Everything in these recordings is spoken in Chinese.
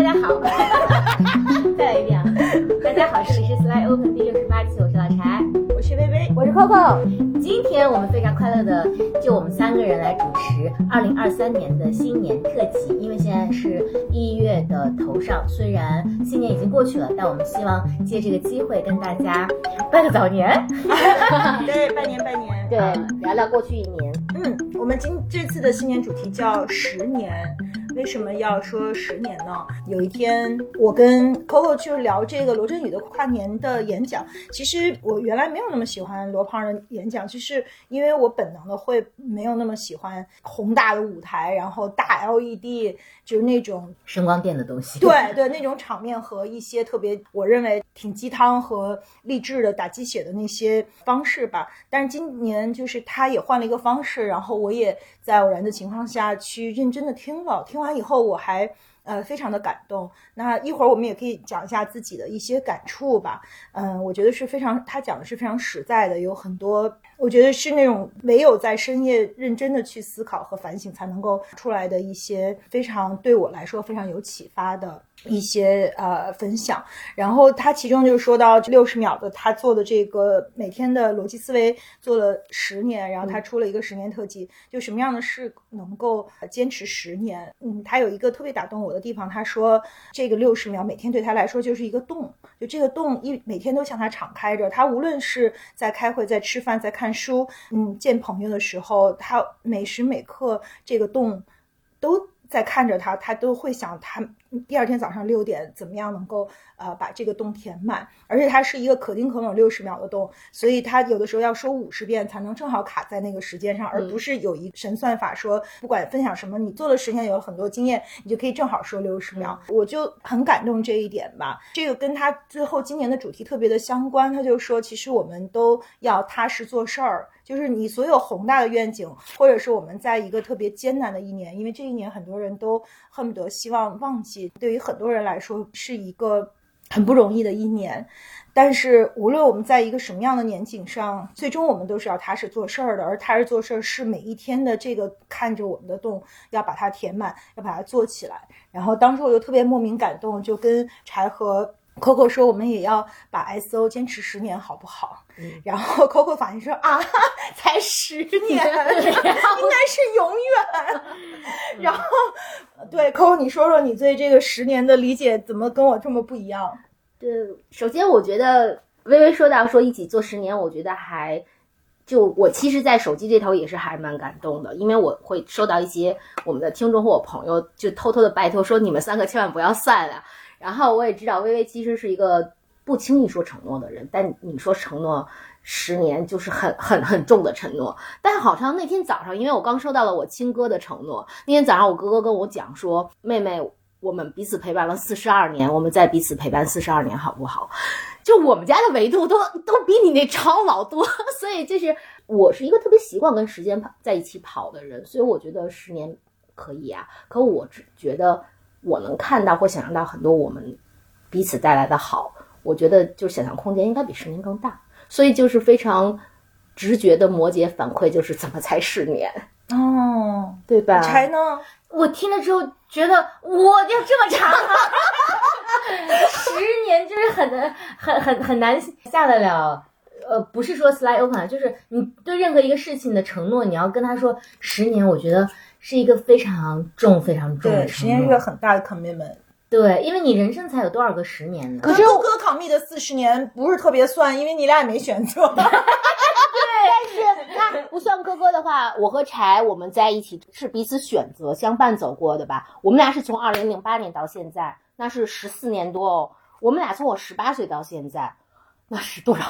大家好，再来一遍啊！大家好，这里是 Slide Open 第六十八期，我是老柴，我是薇薇，我是 Coco。今天我们非常快乐的，就我们三个人来主持二零二三年的新年特辑。因为现在是一月的头上，虽然新年已经过去了，但我们希望借这个机会跟大家拜个早年，对，拜年拜年，对，聊聊过去一年。嗯，我们今这次的新年主题叫十年。为什么要说十年呢？有一天，我跟 Coco 就聊这个罗振宇的跨年的演讲。其实我原来没有那么喜欢罗胖的演讲，就是因为我本能的会没有那么喜欢宏大的舞台，然后大 LED，就是那种声光电的东西。对对，那种场面和一些特别我认为挺鸡汤和励志的打鸡血的那些方式吧。但是今年就是他也换了一个方式，然后我也在偶然的情况下去认真的听了，听。完以后我还呃非常的感动，那一会儿我们也可以讲一下自己的一些感触吧。嗯，我觉得是非常，他讲的是非常实在的，有很多我觉得是那种唯有在深夜认真的去思考和反省才能够出来的一些非常对我来说非常有启发的。一些呃分享，然后他其中就说到六十秒的他做的这个每天的逻辑思维做了十年，然后他出了一个十年特辑，就什么样的事能够坚持十年？嗯，他有一个特别打动我的地方，他说这个六十秒每天对他来说就是一个洞，就这个洞一每天都向他敞开着，他无论是在开会、在吃饭、在看书、嗯见朋友的时候，他每时每刻这个洞都。在看着他，他都会想他第二天早上六点怎么样能够呃把这个洞填满，而且它是一个可丁可卯六十秒的洞，所以他有的时候要说五十遍才能正好卡在那个时间上，而不是有一神算法说不管分享什么，你做了十年有很多经验，你就可以正好说六十秒。我就很感动这一点吧，这个跟他最后今年的主题特别的相关，他就说其实我们都要踏实做事儿。就是你所有宏大的愿景，或者是我们在一个特别艰难的一年，因为这一年很多人都恨不得希望忘记，对于很多人来说是一个很不容易的一年。但是无论我们在一个什么样的年景上，最终我们都是要踏实做事儿的，而踏实做事儿是每一天的这个看着我们的洞，要把它填满，要把它做起来。然后当时我就特别莫名感动，就跟柴禾。Coco 说：“我们也要把 SO 坚持十年，好不好？”然后 Coco 反应说：“啊，才十 年，应该是永远。”然后，对 Coco，你说说你对这个十年的理解，怎么跟我这么不一样？对，首先我觉得微微说到说一起做十年，我觉得还就我其实，在手机这头也是还蛮感动的，因为我会收到一些我们的听众或我朋友就偷偷的拜托说：“你们三个千万不要散了。”然后我也知道微微其实是一个不轻易说承诺的人，但你说承诺十年就是很很很重的承诺。但好像那天早上，因为我刚收到了我亲哥的承诺，那天早上我哥哥跟我讲说：“妹妹，我们彼此陪伴了四十二年，我们再彼此陪伴四十二年，好不好？”就我们家的维度都都比你那超老多，所以就是我是一个特别习惯跟时间跑在一起跑的人，所以我觉得十年可以啊。可我只觉得。我能看到或想象到很多我们彼此带来的好，我觉得就是想象空间应该比十年更大，所以就是非常直觉的摩羯反馈，就是怎么才十年哦，对吧？才呢？我听了之后觉得我就这么长，十年就是很难很很很难下得了。呃，不是说 slide open，就是你对任何一个事情的承诺，你要跟他说十年，我觉得。是一个非常重、非常重的十年是个很大的 commitment。对，因为你人生才有多少个十年呢？可是哥哥 commit 的四十年不是特别算，因为你俩也没选择。对，但是那不算哥哥的话，我和柴我们在一起是彼此选择相伴走过的吧？我们俩是从二零零八年到现在，那是十四年多哦。我们俩从我十八岁到现在。那是多少？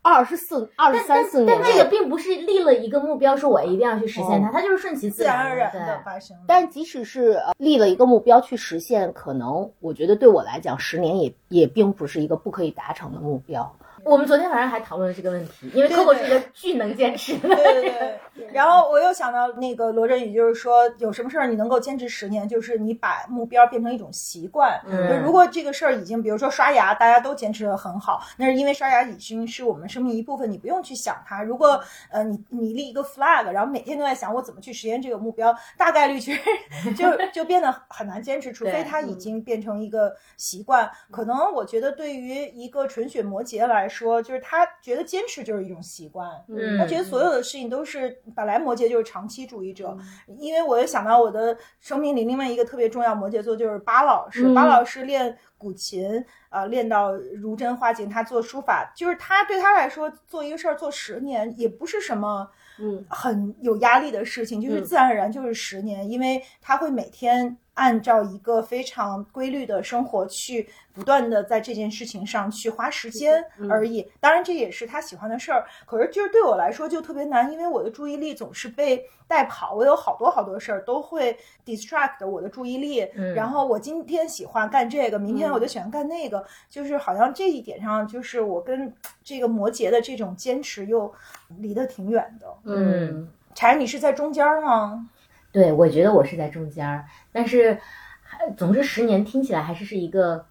二十四、二十三四年。但这个并不是立了一个目标，说我一定要去实现它，它就是顺其自然而然的发生。但即使是立了一个目标去实现，可能我觉得对我来讲，十年也也并不是一个不可以达成的目标。我们昨天晚上还讨论了这个问题，因为对 Coco 是一个巨能坚持的。对对对。然后我又想到那个罗振宇，就是说有什么事儿你能够坚持十年，就是你把目标变成一种习惯。嗯如果这个事儿已经，比如说刷牙，大家都坚持的很好，那是因为刷牙已经是我们生命一部分，你不用去想它。如果呃你你立一个 flag，然后每天都在想我怎么去实现这个目标，大概率其实 就就变得很难坚持，除非它已经变成一个习惯。可能我觉得对于一个纯血摩羯来说，就是他觉得坚持就是一种习惯。嗯他觉得所有的事情都是本来摩羯就是长期主义者，因为我又想到我的生命里另外一个特别重要摩羯座就是巴老师，嗯。巴老师练古琴，呃，练到如真花景，他做书法，就是他对他来说做一个事儿做十年也不是什么。嗯。很有压力的事情，就是嗯。自然而然就是十年，因为他会每天按照一个非常规律的生活去不断的在这件事情上去花时间嗯而已。当然这也是他喜欢的事儿，可是就是对我来说就特别难，因为我的注意力总是被带跑，我有好多好多事儿都会 distract 我的注意力，嗯然后我今天喜欢干这个，明天嗯我就喜欢干那个，就是好像这一点上，就是我跟这个摩羯的这种坚持又离得挺远的。嗯柴，你是在中间吗？对，我觉得我是在中间儿，但是，还总之十年听起来还是是一个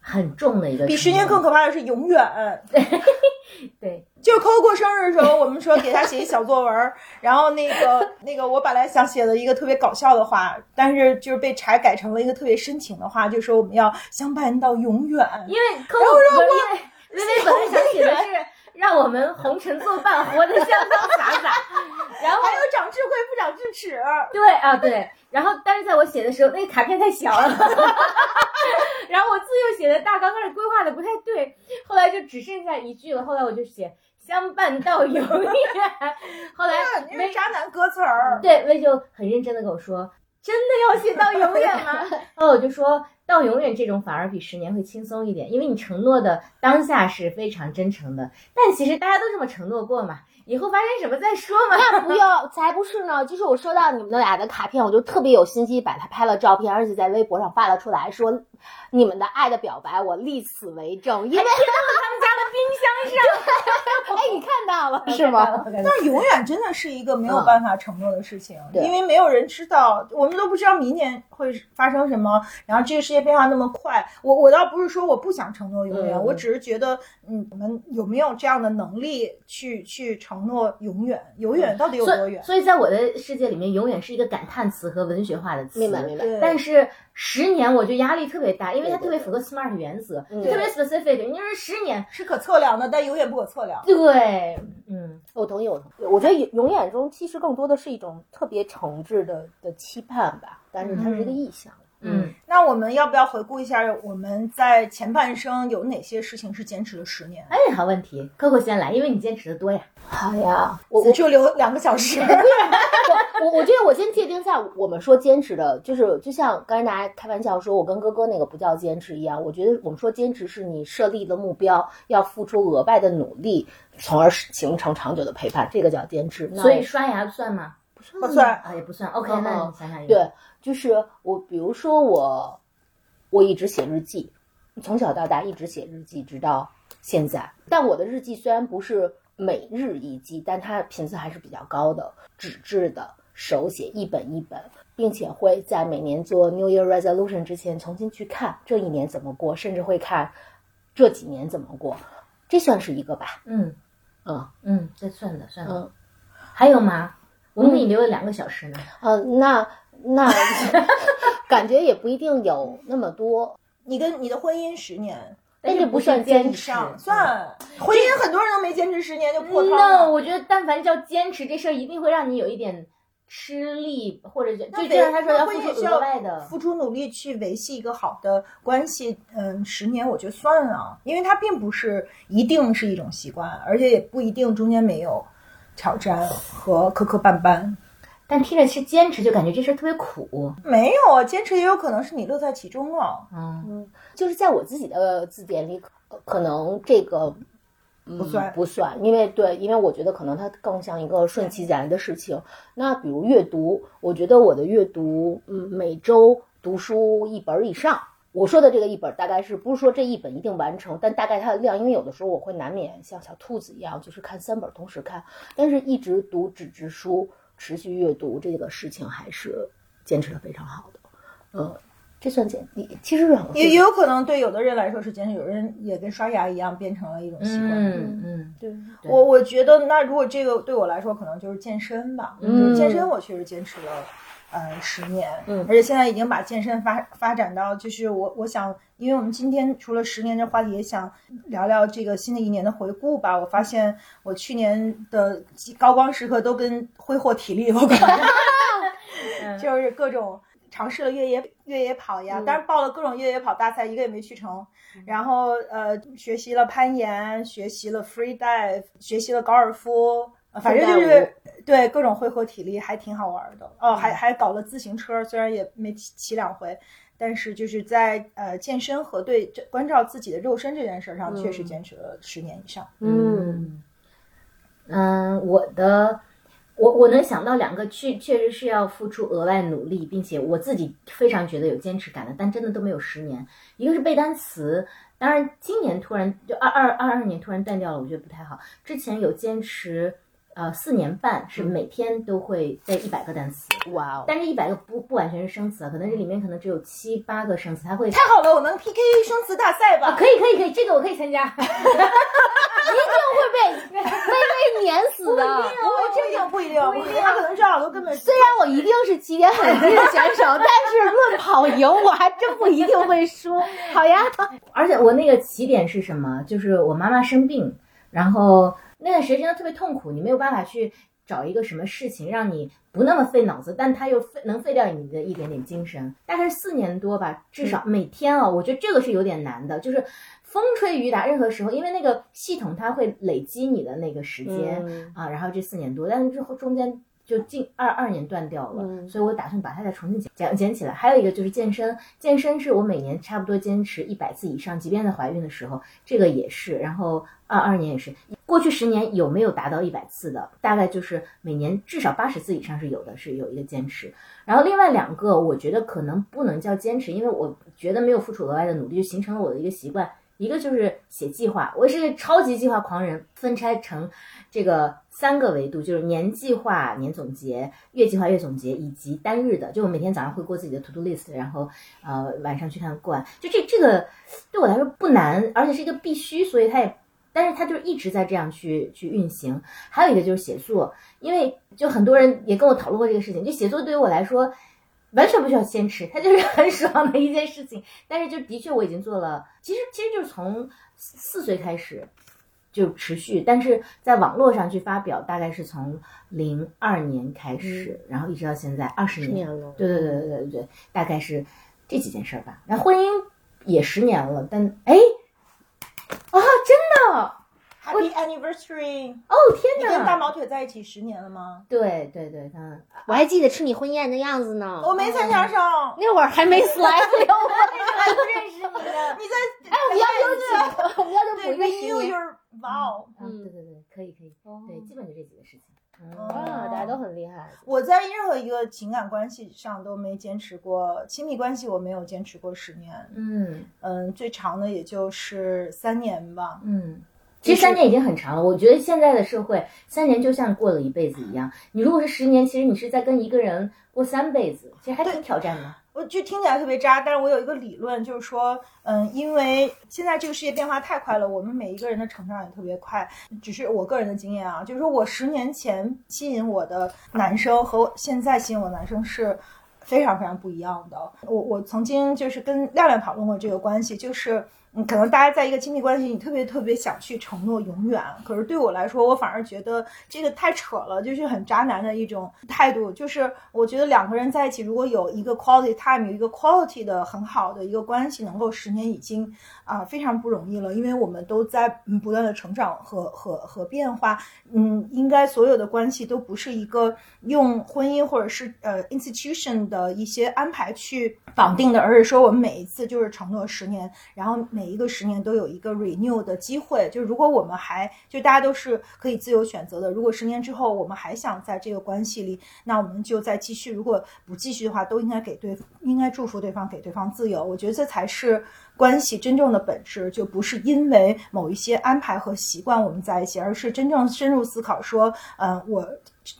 很重的一个。比十年更可怕的是永远。对，就 Coco 过生日的时候，我们说给他写一小作文儿，然后那个那个我本来想写的一个特别搞笑的话，但是就是被柴改成了一个特别深情的话，就说我们要相伴到永远。因为 Coco 不是因为本来想写的是让我们红尘作伴，活得相当洒洒，然后还有长智慧不长智齿，对啊对，然后但是在我写的时候，那个卡片太小了，然后我字又写的大刚开始规划的不太对，后来就只剩下一句了，后来我就写相伴到永远，后来你微是渣男歌词儿。对，薇就很认真的跟我说：“真的要写到永远吗？” 然后我就说到永远这种反而比十年会轻松一点，因为你承诺的当下是非常真诚的，但其实大家都这么承诺过嘛，以后发生什么再说嘛。那不要，才不是呢！就是我收到你们俩的卡片，我就特别有心机，把它拍了照片，而且在微博上发了出来，说你们的爱的表白，我立此为证。因为他们家的冰箱上 哎，你看到了是吗？？那永远真的是一个没有办法承诺的事情，对因为没有人知道，我们都不知道明年会发生什么。然后这个世界变化那么快，我我倒不是说我不想承诺永远，嗯我只是觉得，嗯，我们有没有这样的能力去去承诺永远？永远到底有多远？以，所以在我的世界里面，永远是一个感叹词和文学化的词。明白明白。但是十年我觉得压力特别大，因为它特别符合 SMART 原则，嗯特别 specific。你说十年，是可测量的，但永远不可测量。对，嗯，我同意，我同意。我觉得永永远中其实更多的是一种特别诚挚的的期盼吧，但是它是一个意向。嗯，那我们要不要回顾一下我们在前半生有哪些事情是坚持了十年？哎，好问题，Coco 先来，因为你坚持的多呀。好呀，我我我就留两个小时。我我觉得我先界定一下，我们说坚持的，就是就像刚才大家开玩笑说，我跟哥哥那个不叫坚持一样。我觉得我们说坚持是你设立的目标，要付出额外的努力，从而形成长久的陪伴，这个叫坚持。那所以刷牙算吗？不算不算啊，也不算。OK，嗯那嗯你想想一个。对，就是我，比如说我，我一直写日记，从小到大一直写日记，直到现在。但我的日记虽然不是每日一记，但它频次还是比较高的，纸质的，手写一本一本，并且会在每年做 New Year Resolution 之前重新去看这一年怎么过，甚至会看这几年怎么过，这算是一个吧。嗯嗯嗯，这算的算的。嗯还有吗？我们给你留了两个小时呢。呃，那那 感觉也不一定有那么多。你跟你的婚姻十年但这不算坚坚持上算婚姻，很多人都没坚持十年就破汤 No，了。我觉得但凡叫坚持这事儿，一定会让你有一点吃力，或者就就就像他说要付出额外的。付出努力去维系一个好的关系，嗯，十年我觉得算啊，因为它并不是一定是一种习惯，而且也不一定中间没有挑战和磕磕绊绊。但听着是坚持，就感觉这事儿特别苦。没有啊，坚持也有可能是你乐在其中了。嗯，就是在我自己的字典里，可可能这个。嗯不算不算，因为对，因为我觉得可能它更像一个顺其自然的事情。那比如阅读，我觉得我的阅读，嗯，每周读书一本以上，我说的这个一本大概是不是说这一本一定完成，但大概它的量，因为有的时候我会难免像小兔子一样，就是看三本同时看，但是一直读纸质书，持续阅读这个事情还是坚持的非常好的。嗯，这算坚，你其实是很也也有可能对有的人来说是坚持，有人也跟刷牙一样变成了一种习惯。嗯嗯，对，我我觉得，那如果这个对我来说，可能就是健身吧。嗯就是健身我确实坚持了，呃，十年。嗯而且现在已经把健身发发展到，就是我我想，因为我们今天除了十年这话题，也想聊聊这个新的一年的回顾吧。我发现我去年的高光时刻都跟挥霍体力有关，就是各种。尝试了越野越野跑呀，但是报了各种越野跑大赛，一个也没去成。然后呃，学习了攀岩，学习了 free dive，学习了高尔夫，呃反正就是对各种挥霍体力，还挺好玩的。哦，还还搞了自行车，虽然也没骑骑两回，但是就是在呃健身和对这关照自己的肉身这件事上，确实坚持了十年以上。嗯嗯，我的，我我能想到两个确确实是要付出额外努力，并且我自己非常觉得有坚持感的，但真的都没有十年。一个是背单词，当然今年突然就二二二二年突然断掉了，我觉得不太好。之前有坚持呃四年半，是每天都会背一百个单词，哇哦，但是一百个不不完全是生词啊，可能这里面可能只有七八个生词，它会。太好了，我们 PK 生词大赛吧？可以可以可以，这个我可以参加。一定会被微微碾死的。我这个不一定，不一定，他可能这样都根本虽然我一定是起点很低的选手，但是论跑赢，我还真不一定会输。好呀，而且我那个起点是什么？就是我妈妈生病，然后那段时间真的特别痛苦，你没有办法去找一个什么事情让你不那么费脑子，但它又费能费掉你的一点点精神。大概是四年多吧，至少每天啊、我觉得这个是有点难的，就是风吹雨打，任何时候，因为那个系统它会累积你的那个时间、嗯啊，然后这四年多，但是之后中间。就近二二年断掉了，嗯所以我打算把它再重新捡捡捡起来。还有一个就是健身，健身是我每年差不多坚持一百次以上，即便在怀孕的时候，这个也是。然后二二年也是，过去十年有没有达到一百次的？大概就是每年至少八十次以上是有的，是有一个坚持。然后另外两个，我觉得可能不能叫坚持，因为我觉得没有付出额外的努力，就形成了我的一个习惯。一个就是写计划，我是超级计划狂人，分拆成这个三个维度，就是年计划、年总结、月计划、月总结，以及单日的。就我每天早上会过自己的 to do list，然后呃晚上去看过完。就这这个对我来说不难，而且是一个必须，所以它也，但是他就一直在这样去去运行。还有一个就是写作，因为就很多人也跟我讨论过这个事情，就写作对于我来说。完全不需要坚持，它就是很爽的一件事情。但是就的确我已经做了，其实其实就是从四岁开始就持续，但是在网络上去发表，大概是从零二年开始，然后一直到现在二十年。年了对对对对对对，大概是这几件事儿吧。那婚姻也十年了，但哎啊，真的 Happy Anniversary！哦天你跟大！毛腿在一起十年了吗？对对对，嗯，我还记得吃你婚宴的样子呢。我没参加上。那会儿还没 slide，还不认识你呢。你在哎，我们要有几个，我们要就补对一个新 your vow。嗯，对对对，可以可以，对，基本就这几个事情。啊，大家都很厉害。我在任何一个情感关系上都没坚持过，亲密关系我没有坚持过十年，嗯嗯，最长的也就是三年吧。嗯，其实三年已经很长了。我觉得现在的社会，三年就像过了一辈子一样。你如果是十年，其实你是在跟一个人过三辈子，其实还挺挑战的。我就听起来特别渣，但是我有一个理论，就是说，嗯，因为现在这个世界变化太快了，我们每一个人的成长也特别快。只是我个人的经验啊，就是说我十年前吸引我的男生和现在吸引我的男生是非常非常不一样的。我我曾经就是跟亮亮讨论过这个关系，就是。可能大家在一个亲密关系，你特别特别想去承诺永远，可是对我来说，我反而觉得这个太扯了，就是很渣男的一种态度。就是我觉得两个人在一起，如果有一个 quality time，有一个 quality 的很好的一个关系，能够十年已经啊、非常不容易了，因为我们都在不断的成长和和和变化。嗯，应该所有的关系都不是一个用婚姻或者是呃 institution 的一些安排去绑定的，而是说我们每一次就是承诺十年，然后每每一个十年都有一个 renew 的机会。就如果我们还就大家都是可以自由选择的，如果十年之后我们还想在这个关系里，那我们就再继续；如果不继续的话，都应该给对应该祝福对方，给对方自由。我觉得这才是。关系真正的本质就不是因为某一些安排和习惯我们在一起，而是真正深入思考说，嗯，我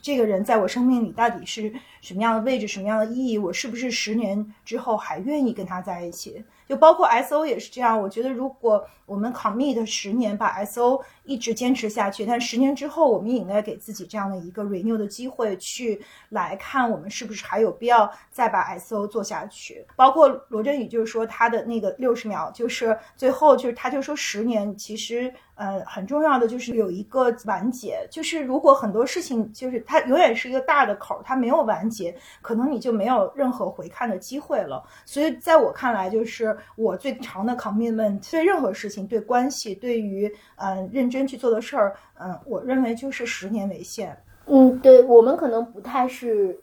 这个人在我生命里到底是什么样的位置，什么样的意义？我是不是十年之后还愿意跟他在一起？就包括 S O 也是这样，我觉得如果我们 commit 十年把 S O 一直坚持下去，但十年之后我们也应该给自己这样的一个 renew 的机会，去来看我们是不是还有必要再把 S O 做下去。包括罗振宇就是说他的那个六十秒，就是最后就是他就说十年其实。呃，很重要的就是有一个完结，就是如果很多事情就是它永远是一个大的口，它没有完结，可能你就没有任何回看的机会了。所以在我看来，就是我最长的 commitment，对任何事情、对关系、对于呃认真去做的事儿，嗯，我认为就是十年为限。嗯，对我们可能不太是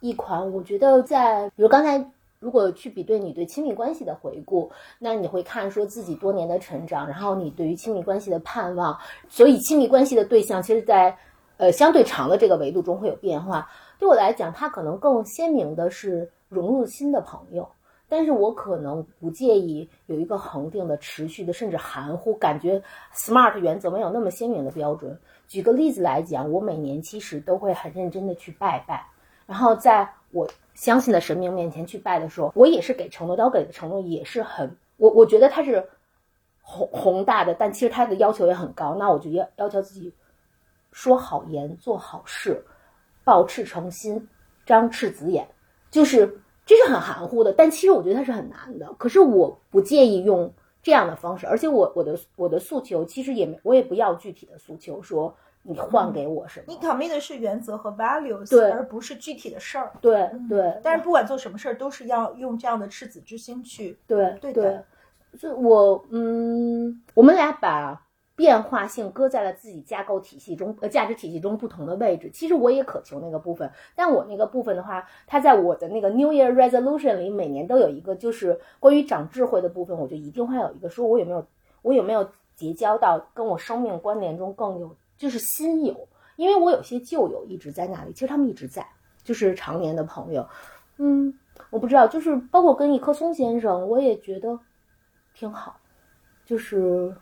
一款，我觉得在比如刚才。如果去比对你对亲密关系的回顾，那你会看说自己多年的成长，然后你对于亲密关系的盼望，所以亲密关系的对象，其实，在呃相对长的这个维度中会有变化。对我来讲，它可能更鲜明的是融入新的朋友，但是我可能不介意有一个恒定的、持续的，甚至含糊，感觉 SMART 原则没有那么鲜明的标准。举个例子来讲，我每年其实都会很认真的去拜拜，然后在我。相信的神明面前去拜的时候，我也是给承诺，但我给的承诺也是很我我觉得它是宏宏大的，但其实它的要求也很高。那我就要要求自己说好言，做好事，抱赤诚心，张赤子眼，就是这是很含糊的。但其实我觉得它是很难的。可是我不介意用这样的方式，而且我我的我的诉求其实也没我也不要具体的诉求说。你换给我什么？你 commit 的是原则和 values，对，而不是具体的事儿。对对。但是不管做什么事儿，都是要用这样的赤子之心去。对对对。就我嗯，我们俩把变化性搁在了自己架构体系中呃价值体系中不同的位置。其实我也渴求那个部分，但我那个部分的话，它在我的那个 New Year Resolution 里，每年都有一个就是关于长智慧的部分，我就一定会有一个说，我有没有我有没有结交到跟我生命关联中更有。就是新友，因为我有些旧友一直在那里，其实他们一直在，就是常年的朋友。嗯，我不知道，就是包括跟一棵松先生，我也觉得挺好，就是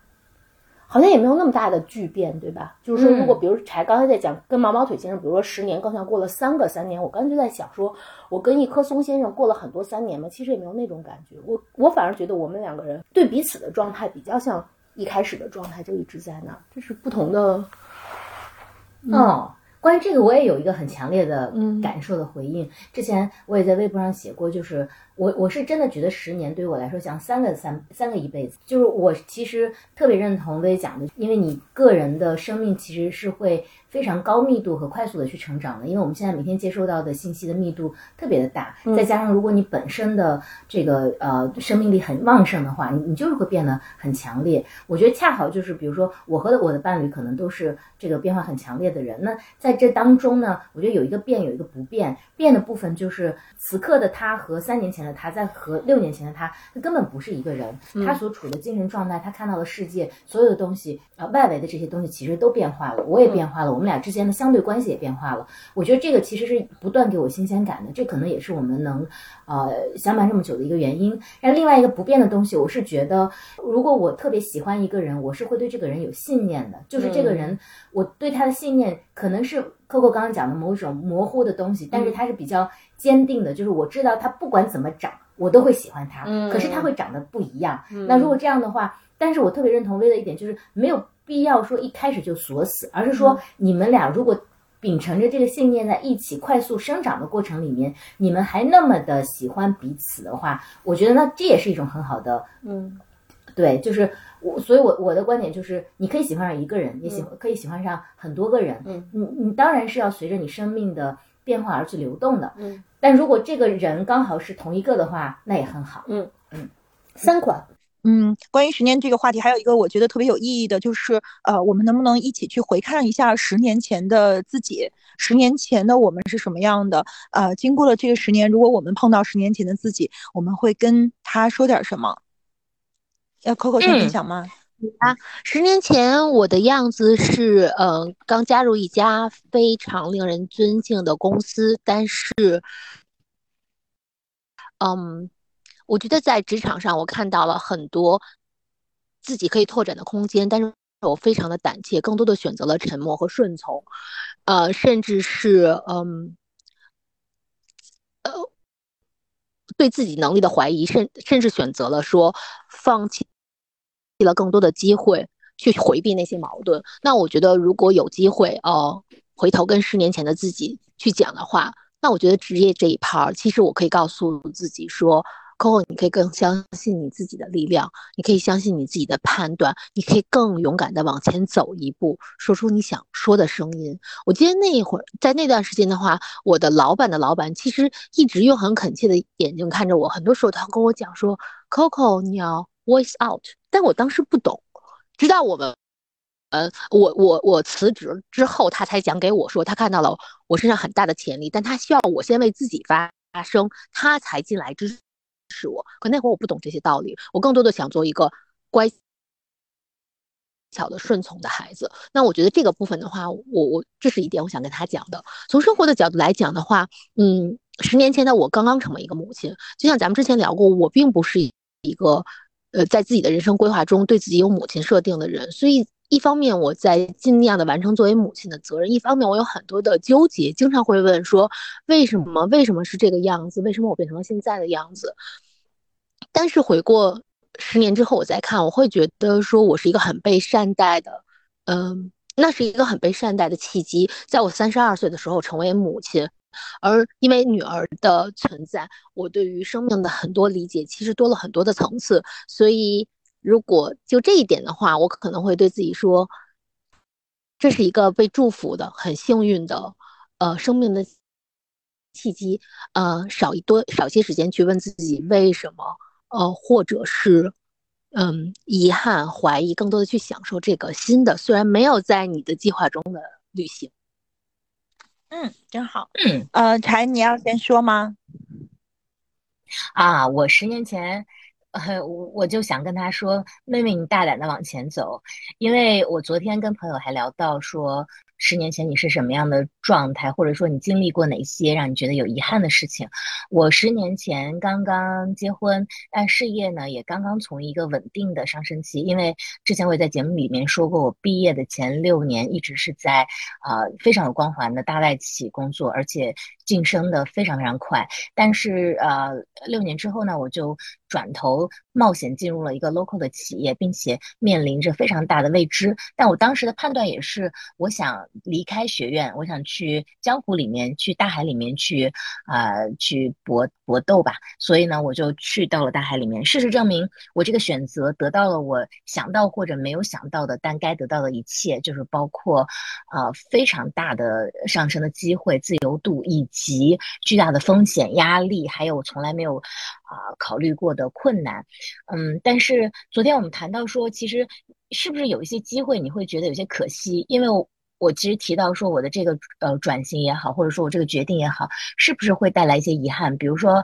好像也没有那么大的巨变，对吧？就是说，如果比如柴刚才在讲跟毛毛腿先生，比如说十年更像过了三个三年，我刚才就在想，说我跟一棵松先生过了很多三年嘛，其实也没有那种感觉。我我反而觉得我们两个人对彼此的状态比较像一开始的状态，就一直在那儿，这是不同的。哦，关于这个，我也有一个很强烈的感受的回应。之前我也在微博上写过，就是我我是真的觉得十年对于我来说像三个三三个一辈子。就是我其实特别认同薇讲的，因为你个人的生命其实是会。非常高密度和快速的去成长的，因为我们现在每天接收到的信息的密度特别的大，再加上如果你本身的这个呃生命力很旺盛的话，你你就是会变得很强烈。我觉得恰好就是，比如说我和我的伴侣可能都是这个变化很强烈的人，那在这当中呢，我觉得有一个变，有一个不变。变的部分就是此刻的他和三年前的他，在和六年前的他，他根本不是一个人。他所处的精神状态，他看到的世界，所有的东西呃，外围的这些东西其实都变化了，我也变化了。我们俩之间的相对关系也变化了，我觉得这个其实是不断给我新鲜感的，这可能也是我们能呃相伴这么久的一个原因。但另外一个不变的东西，我是觉得，如果我特别喜欢一个人，我是会对这个人有信念的，就是这个人，我对他的信念可能是 Coco 刚刚讲的某种模糊的东西，但是它是比较坚定的，就是我知道它不管怎么长，我都会喜欢他，可是它会长得不一样。那如果这样的话，但是我特别认同薇的一点，就是没有。必要说一开始就锁死，而是说你们俩如果秉承着这个信念在一起快速生长的过程里面，你们还那么的喜欢彼此的话，我觉得那这也是一种很好的，嗯，对，就是我，所以我我的观点就是，你可以喜欢上一个人，也喜欢可以喜欢上很多个人，嗯，你你当然是要随着你生命的变化而去流动的，嗯，但如果这个人刚好是同一个的话，那也很好，嗯嗯，三款。嗯，关于十年这个话题，还有一个我觉得特别有意义的，就是呃，我们能不能一起去回看一下十年前的自己？十年前的我们是什么样的？呃，经过了这个十年，如果我们碰到十年前的自己，我们会跟他说点什么？要 Coco 先分享吗？啊，十年前我的样子是，呃，刚加入一家非常令人尊敬的公司，但是，嗯。我觉得在职场上，我看到了很多自己可以拓展的空间，但是我非常的胆怯，更多的选择了沉默和顺从，呃，甚至是嗯，呃，对自己能力的怀疑，甚甚至选择了说放弃了更多的机会去回避那些矛盾。那我觉得，如果有机会呃，回头跟十年前的自己去讲的话，那我觉得职业这一趴儿，其实我可以告诉自己说。Coco，你可以更相信你自己的力量，你可以相信你自己的判断，你可以更勇敢的往前走一步，说出你想说的声音。我记得那一会儿，在那段时间的话，我的老板的老板其实一直用很恳切的眼睛看着我，很多时候他跟我讲说，Coco，你要 voice out，但我当时不懂，直到我们，呃，我我我辞职之后，他才讲给我说，他看到了我身上很大的潜力，但他需要我先为自己发声，他才进来支。是我，可那会儿我不懂这些道理，我更多的想做一个乖巧的顺从的孩子。那我觉得这个部分的话，我我这是一点我想跟他讲的。从生活的角度来讲的话，嗯，十年前的我刚刚成为一个母亲，就像咱们之前聊过，我并不是一个呃在自己的人生规划中对自己有母亲设定的人，所以。一方面我在尽量的完成作为母亲的责任，一方面我有很多的纠结，经常会问说为什么为什么是这个样子？为什么我变成了现在的样子？但是回过十年之后我再看，我会觉得说我是一个很被善待的，嗯，那是一个很被善待的契机。在我三十二岁的时候成为母亲，而因为女儿的存在，我对于生命的很多理解其实多了很多的层次，所以。如果就这一点的话，我可能会对自己说，这是一个被祝福的、很幸运的，呃，生命的契机。呃，少一多少些时间去问自己为什么，呃，或者是，嗯，遗憾、怀疑，更多的去享受这个新的，虽然没有在你的计划中的旅行。嗯，真好。嗯，呃，柴，你要先说吗？啊，我十年前。呃，我我就想跟他说，妹妹，你大胆的往前走，因为我昨天跟朋友还聊到说。十年前你是什么样的状态，或者说你经历过哪些让你觉得有遗憾的事情？我十年前刚刚结婚，但事业呢也刚刚从一个稳定的上升期。因为之前我也在节目里面说过，我毕业的前六年一直是在呃非常有光环的大外企工作，而且晋升的非常非常快。但是呃六年之后呢，我就转头冒险进入了一个 local 的企业，并且面临着非常大的未知。但我当时的判断也是，我想。离开学院，我想去江湖里面，去大海里面去，啊，去搏搏斗吧。所以呢，我就去到了大海里面。事实证明，我这个选择得到了我想到或者没有想到的，但该得到的一切，就是包括，呃，非常大的上升的机会、自由度，以及巨大的风险、压力，还有从来没有啊考虑过的困难。嗯，但是昨天我们谈到说，其实是不是有一些机会你会觉得有些可惜，因为。我其实提到说我的这个呃转型也好，或者说我这个决定也好，是不是会带来一些遗憾？比如说，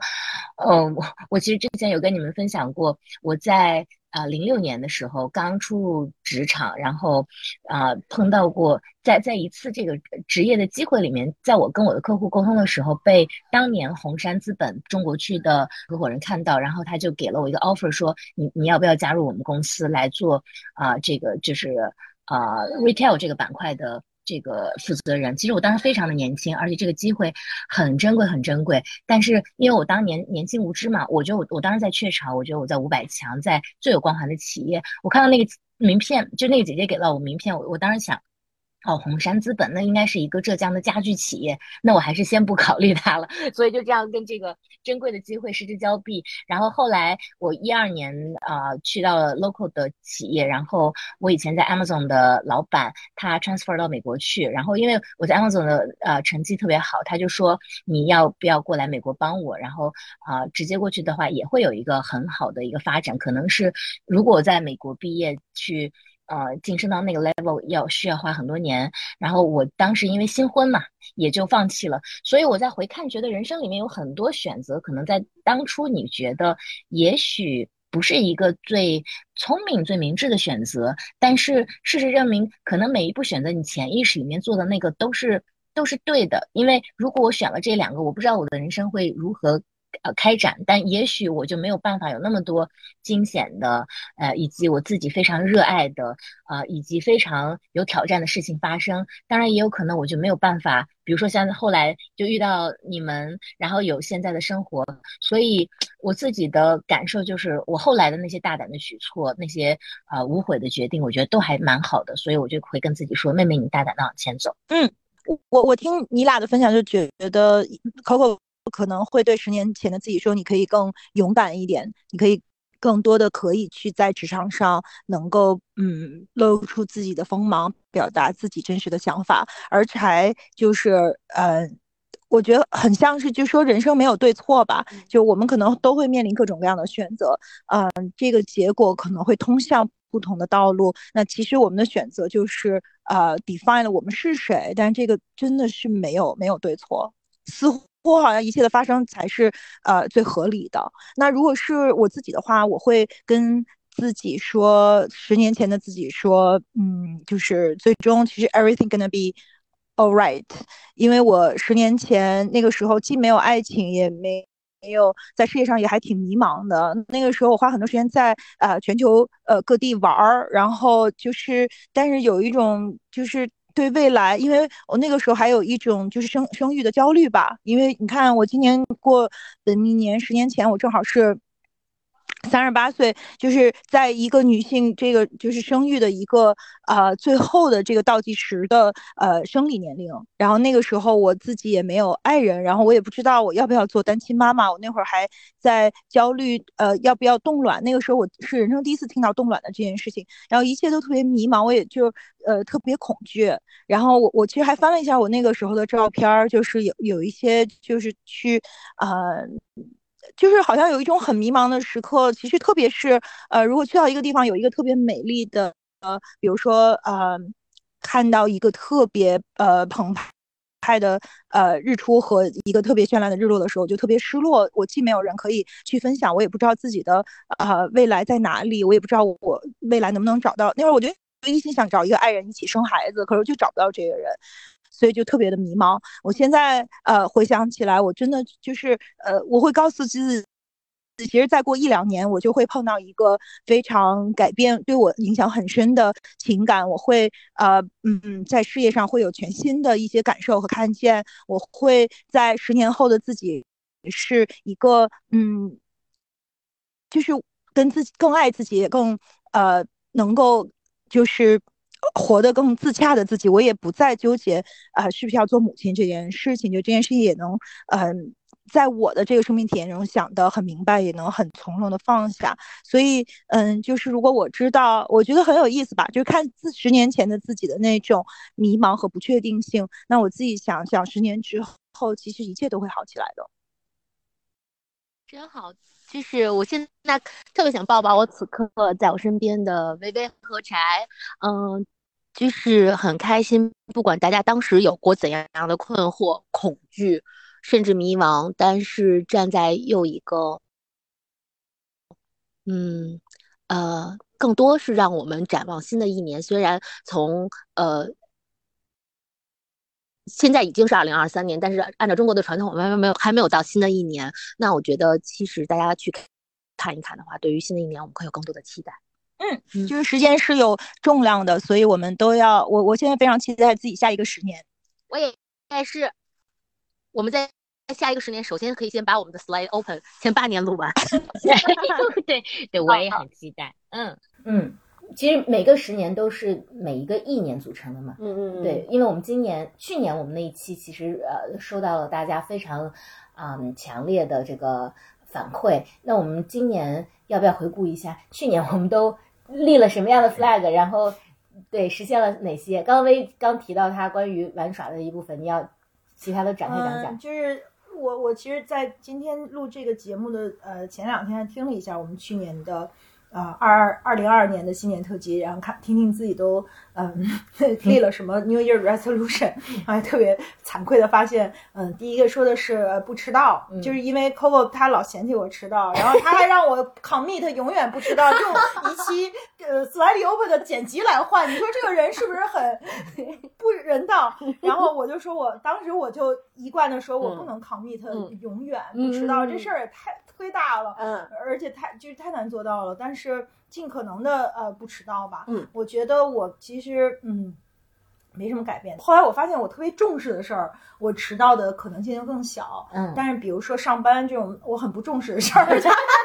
嗯，我我其实之前有跟你们分享过，我在呃零六年的时候刚出入职场，然后啊碰到过在在一次这个职业的机会里面，在我跟我的客户沟通的时候，被当年红杉资本中国区的合伙人看到，然后他就给了我一个 offer，说你你要不要加入我们公司来做啊这个就是。啊，retail 这个板块的这个负责人，其实我当时非常的年轻，而且这个机会很珍贵，很珍贵。但是因为我当年年轻无知嘛，我觉得我我当时在雀巢，我觉得我在五百强，在最有光环的企业，我看到那个名片，就那个姐姐给了我名片，我我当时想，哦，红杉资本那应该是一个浙江的家具企业，那我还是先不考虑它了。所以就这样跟这个珍贵的机会失之交臂。然后后来我一二年啊去到了 local 的企业，然后我以前在 Amazon 的老板他 transfer 到美国去，然后因为我在 Amazon 的呃成绩特别好，他就说你要不要过来美国帮我？然后啊直接过去的话也会有一个很好的一个发展，可能是如果我在美国毕业去。呃，晋升到那个 level 要需要花很多年，然后我当时因为新婚嘛，也就放弃了。所以我在回看，觉得人生里面有很多选择，可能在当初你觉得也许不是一个最聪明、最明智的选择，但是事实证明，可能每一步选择，你潜意识里面做的那个都是都是对的。因为如果我选了这两个，我不知道我的人生会如何。呃，开展，但也许我就没有办法有那么多惊险的，呃，以及我自己非常热爱的，呃，以及非常有挑战的事情发生。当然，也有可能我就没有办法，比如说像后来就遇到你们，然后有现在的生活。所以，我自己的感受就是，我后来的那些大胆的举措，那些呃无悔的决定，我觉得都还蛮好的。所以我就会跟自己说：“妹妹，你大胆的往前走。”嗯，我我听你俩的分享，就觉得 Coco。可能会对十年前的自己说：“你可以更勇敢一点，你可以更多的可以去在职场上能够嗯露出自己的锋芒，表达自己真实的想法。”而才就是呃，我觉得很像是就说人生没有对错吧，就我们可能都会面临各种各样的选择，嗯，这个结果可能会通向不同的道路。那其实我们的选择就是呃 define 了我们是谁，但这个真的是没有没有对错，似乎。我好像一切的发生才是呃最合理的。那如果是我自己的话，我会跟自己说，十年前的自己说，嗯，就是最终其实 everything gonna be alright。因为我十年前那个时候既没有爱情，也没没有在事业上也还挺迷茫的。那个时候我花很多时间在呃全球呃各地玩儿，然后就是但是有一种就是。对未来，因为我那个时候还有一种就是生生育的焦虑吧，因为你看我今年过本命年，十年前我正好是。三十八岁，就是在一个女性这个就是生育的一个呃最后的这个倒计时的呃生理年龄。然后那个时候我自己也没有爱人，然后我也不知道我要不要做单亲妈妈。我那会儿还在焦虑，呃，要不要冻卵？那个时候我是人生第一次听到冻卵的这件事情，然后一切都特别迷茫，我也就呃特别恐惧。然后我我其实还翻了一下我那个时候的照片，就是有有一些就是去呃。就是好像有一种很迷茫的时刻，其实特别是呃，如果去到一个地方，有一个特别美丽的呃，比如说呃，看到一个特别呃澎湃的呃日出和一个特别绚烂的日落的时候，就特别失落。我既没有人可以去分享，我也不知道自己的呃未来在哪里，我也不知道我未来能不能找到。那会儿我就一心想找一个爱人一起生孩子，可是就找不到这个人。所以就特别的迷茫。我现在呃回想起来，我真的就是呃，我会告诉自己，其实再过一两年，我就会碰到一个非常改变、对我影响很深的情感。我会呃嗯，在事业上会有全新的一些感受和看见。我会在十年后的自己是一个嗯，就是跟自己更爱自己，更呃能够就是。活得更自洽的自己，我也不再纠结啊，是不是要做母亲这件事情？就这件事情也能，嗯，在我的这个生命体验中想得很明白，也能很从容的放下。所以，嗯，就是如果我知道，我觉得很有意思吧，就看自十年前的自己的那种迷茫和不确定性，那我自己想想，十年之后，其实一切都会好起来的。真好。就是我现在特别想抱抱我此刻在我身边的微微和柴，嗯，就是很开心。不管大家当时有过怎样的困惑、恐惧，甚至迷茫，但是站在又一个，嗯，呃，更多是让我们展望新的一年。虽然从呃。现在已经是二零二三年，但是按照中国的传统，我们没有还没有到新的一年。那我觉得，其实大家去看一看的话，对于新的一年，我们可以有更多的期待。嗯，就是时间是有重量的，所以我们都要。我我现在非常期待自己下一个十年。我也也是。我们在下一个十年，首先可以先把我们的 slide open 前八年录完。对 对，我也很期待。嗯嗯。其实每个十年都是每一个一年组成的嘛。嗯嗯嗯，对，因为我们今年、去年我们那一期其实呃收到了大家非常嗯强烈的这个反馈。那我们今年要不要回顾一下去年我们都立了什么样的 flag？然后对实现了哪些？刚刚微刚提到他关于玩耍的一部分，你要其他的展开讲讲嗯。就是我我其实，在今天录这个节目的呃前两天还听了一下我们去年的。呃，二二二零二二年的新年特辑，然后看听听自己都嗯 立了什么 New Year Resolution，还特别惭愧的发现，嗯，第一个说的是呃不迟到，就是因为 Coco 他老嫌弃我迟到，然后他还让我 commit 永远不迟到，用一期呃 Slightly Open 的剪辑来换，你说这个人是不是很不人道？然后我就说我当时我就一贯的说我不能 commit 永远不迟到，这事儿也太忒大了，嗯，而且太就是太难做到了，但是。尽可能的呃不迟到吧，嗯，我觉得我其实嗯没什么改变。后来我发现我特别重视的事儿，我迟到的可能性就更小，嗯，但是比如说上班这种我很不重视的事儿，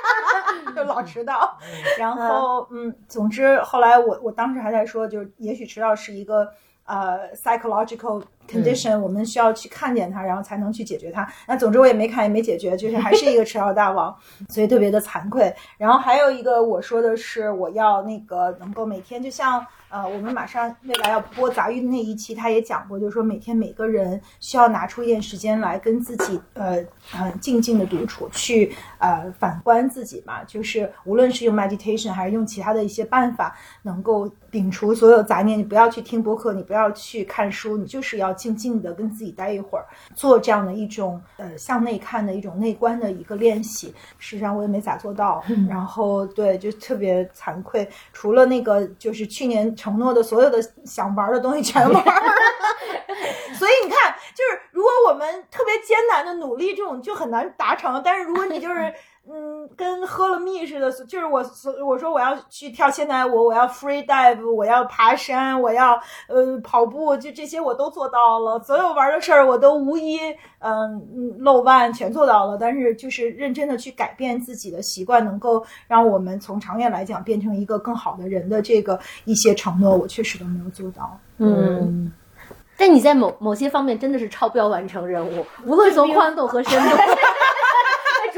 就老迟到。然后嗯，总之后来我我当时还在说，就是也许迟到是一个呃 psychological。condition，、嗯、我们需要去看见它，然后才能去解决它。那总之我也没看也没解决，就是 还是一个迟到大王，所以特别的惭愧。然后还有一个我说的是，我要那个能够每天，就像呃，我们马上未来要播杂育的那一期，他也讲过，就是说每天每个人需要拿出一点时间来跟自己呃呃静静的独处，去呃反观自己嘛。就是无论是用 meditation 还是用其他的一些办法，能够摒除所有杂念。你不要去听播客，你不要去看书，你就是要。静静的跟自己待一会儿，做这样的一种呃向内看的一种内观的一个练习。实际上我也没咋做到，然后对就特别惭愧。除了那个就是去年承诺的所有的想玩的东西全玩了，所以你看，就是如果我们特别艰难的努力，这种就很难达成。但是如果你就是。嗯，跟喝了蜜似的，就是我我说我要去跳现代舞，我要 free dive，我要爬山，我要呃跑步，就这些我都做到了，所有玩的事儿我都无一嗯漏万，全做到了。但是就是认真的去改变自己的习惯，能够让我们从长远来讲变成一个更好的人的这个一些承诺，我确实都没有做到。嗯，但你在某某些方面真的是超标完成任务，无论从宽度和深度。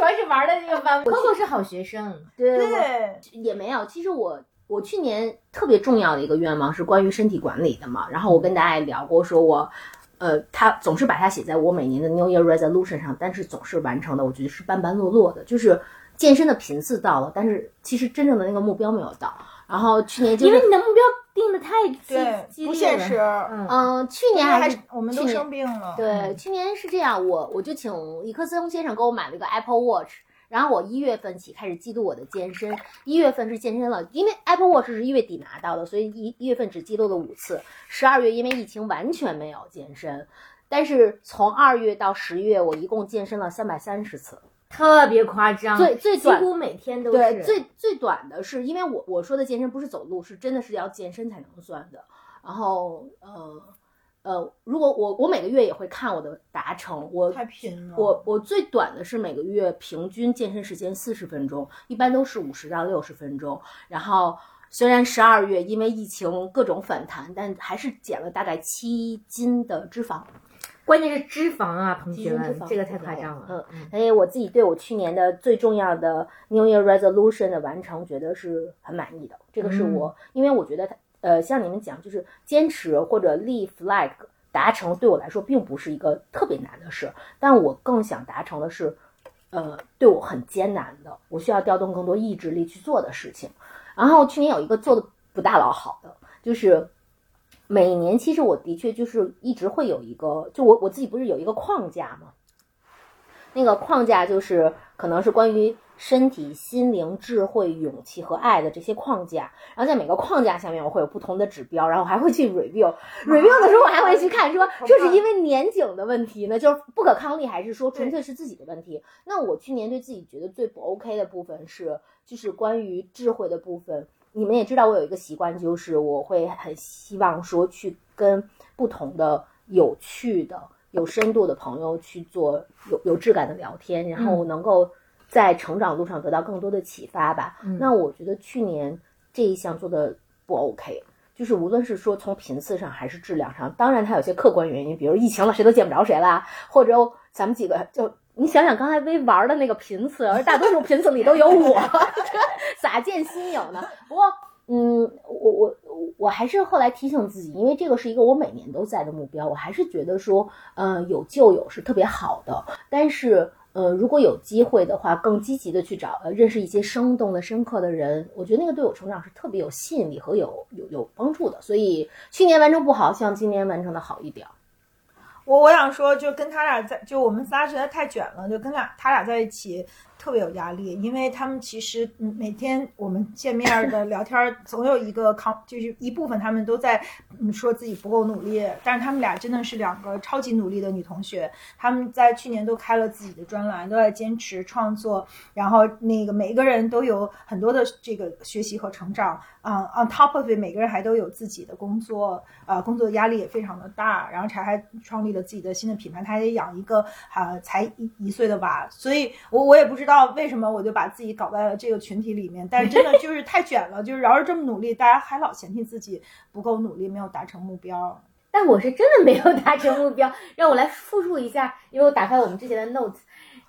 主要是玩的那个班，Coco 是好学生，对对，也没有。其实我我去年特别重要的一个愿望是关于身体管理的嘛，然后我跟大家也聊过，说我呃，他总是把它写在我每年的 New Year Resolution 上，但是总是完成的，我觉得是斑斑落落的，就是健身的频次到了，但是其实真正的那个目标没有到。然后去年就是因为你的目标定的太激激不现实，嗯，嗯，去年还是我们都生病了，对，去年是这样，我我就请李克森先生给我买了一个 Apple Watch。然后我一月份起开始记录我的健身，一月份是健身了，因为 Apple Watch 是一月底拿到的，所以一一月份只记录了五次。十二月因为疫情完全没有健身，但是从二月到十月，我一共健身了三百三十次，特别夸张。最最短，几乎每天都是。对，最最短的是因为我我说的健身不是走路，是真的是要健身才能算的。然后呃。呃，如果我我每个月也会看我的达成，我太拼了。我我最短的是每个月平均健身时间四十分钟，一般都是五十到六十分钟。然后虽然十二月因为疫情各种反弹，但还是减了大概七斤的脂肪。关键是脂肪啊，同学们，肪这个太夸张了。嗯，所以我自己对我去年的最重要的 New Year Resolution 的完成，觉得是很满意的。这个是我，嗯、因为我觉得它。呃，像你们讲，就是坚持或者立 flag 达成，对我来说并不是一个特别难的事，但我更想达成的是，呃，对我很艰难的，我需要调动更多意志力去做的事情。然后去年有一个做的不大老好的，就是每年其实我的确就是一直会有一个，就我我自己不是有一个框架吗？那个框架就是可能是关于。身体、心灵、智慧、勇气和爱的这些框架，然后在每个框架下面，我会有不同的指标，然后我还会去 review。review 的时候，我还会去看说，这是因为年景的问题呢，就是不可抗力，还是说纯粹是自己的问题？那我去年对自己觉得最不 OK 的部分是，就是关于智慧的部分。你们也知道，我有一个习惯，就是我会很希望说去跟不同的有趣的、有深度的朋友去做有有质感的聊天，然后能够。在成长路上得到更多的启发吧。嗯、那我觉得去年这一项做的不不 OK。就是无论是说从频次上还是质量上，当然它有些客观原因，比如疫情了，谁都见不着谁啦，或者咱们几个就你想想刚才微玩的那个频次，而大多数频次里都有我，咋见新友呢？不过，嗯，我我我还是后来提醒自己，因为这个是一个我每年都在的目标，我还是觉得说，呃，有旧友是特别好的，但是。呃，如果有机会的话，更积极的去找呃认识一些生动的、深刻的人，我觉得那个对我成长是特别有吸引力和有有有帮助的。所以去年完成不好，希望今年完成的好一点。我我想说，就跟他俩在，就我们仨实在太卷了，就跟俩他俩在一起。特别有压力，因为他们其实每天我们见面的聊天，总有一个康，就是一部分他们都在说自己不够努力，但是他们俩真的是两个超级努力的女同学。他们在去年都开了自己的专栏，都在坚持创作，然后那个每个人都有很多的这个学习和成长。啊，on top of it，每个人还都有自己的工作，啊，工作压力也非常的大。然后柴还创立了自己的新的品牌，他还得养一个啊才一一岁的娃，所以我我也不知道。道为什么我就把自己搞在了这个群体里面？但是真的就是太卷了，就是饶是这么努力，大家还老嫌弃自己不够努力，没有达成目标。但我是真的没有达成目标。让我来复述一下，因为我打开我们之前的 notes，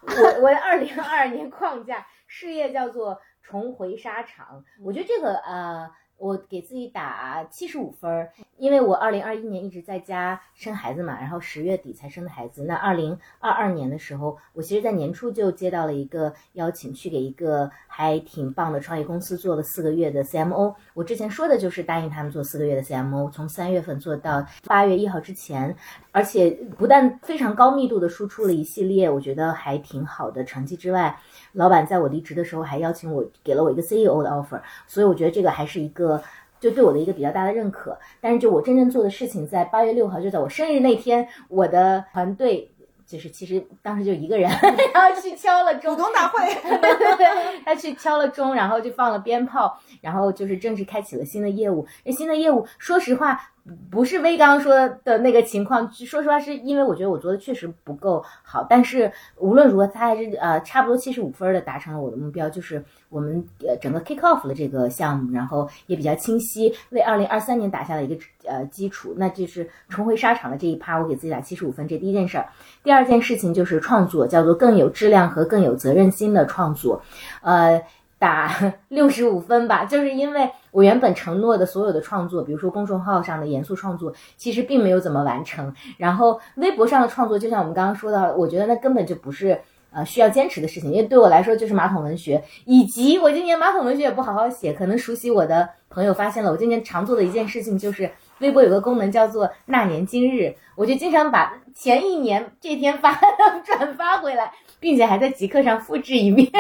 我 我的二零二二年框架事业叫做重回沙场。我觉得这个呃。我给自己打七十五分儿，因为我二零二一年一直在家生孩子嘛，然后十月底才生的孩子。那二零二二年的时候，我其实，在年初就接到了一个邀请，去给一个还挺棒的创业公司做了四个月的 CMO。我之前说的就是答应他们做四个月的 CMO，从三月份做到八月一号之前，而且不但非常高密度的输出了一系列我觉得还挺好的成绩之外，老板在我离职的时候还邀请我，给了我一个 CEO 的 offer。所以我觉得这个还是一个。就对我的一个比较大的认可，但是就我真正做的事情，在八月六号，就在我生日那天，我的团队就是其实当时就一个人，然后去敲了钟，股东大会，对对对，他去敲了钟，然后就放了鞭炮，然后就是正式开启了新的业务。那新的业务，说实话。不是威刚说的那个情况，说实话，是因为我觉得我做的确实不够好。但是无论如何，他还是呃差不多七十五分的达成了我的目标，就是我们呃整个 kick off 了这个项目，然后也比较清晰，为二零二三年打下了一个呃基础。那就是重回沙场的这一趴，我给自己打七十五分，这第一件事儿。第二件事情就是创作，叫做更有质量和更有责任心的创作，呃。打 六十五分吧，就是因为我原本承诺的所有的创作，比如说公众号上的严肃创作，其实并没有怎么完成。然后微博上的创作，就像我们刚刚说的，我觉得那根本就不是呃需要坚持的事情，因为对我来说就是马桶文学，以及我今年马桶文学也不好好写。可能熟悉我的朋友发现了，我今年常做的一件事情就是微博有个功能叫做那年今日，我就经常把前一年这天发的 转发回来，并且还在极客上复制一遍。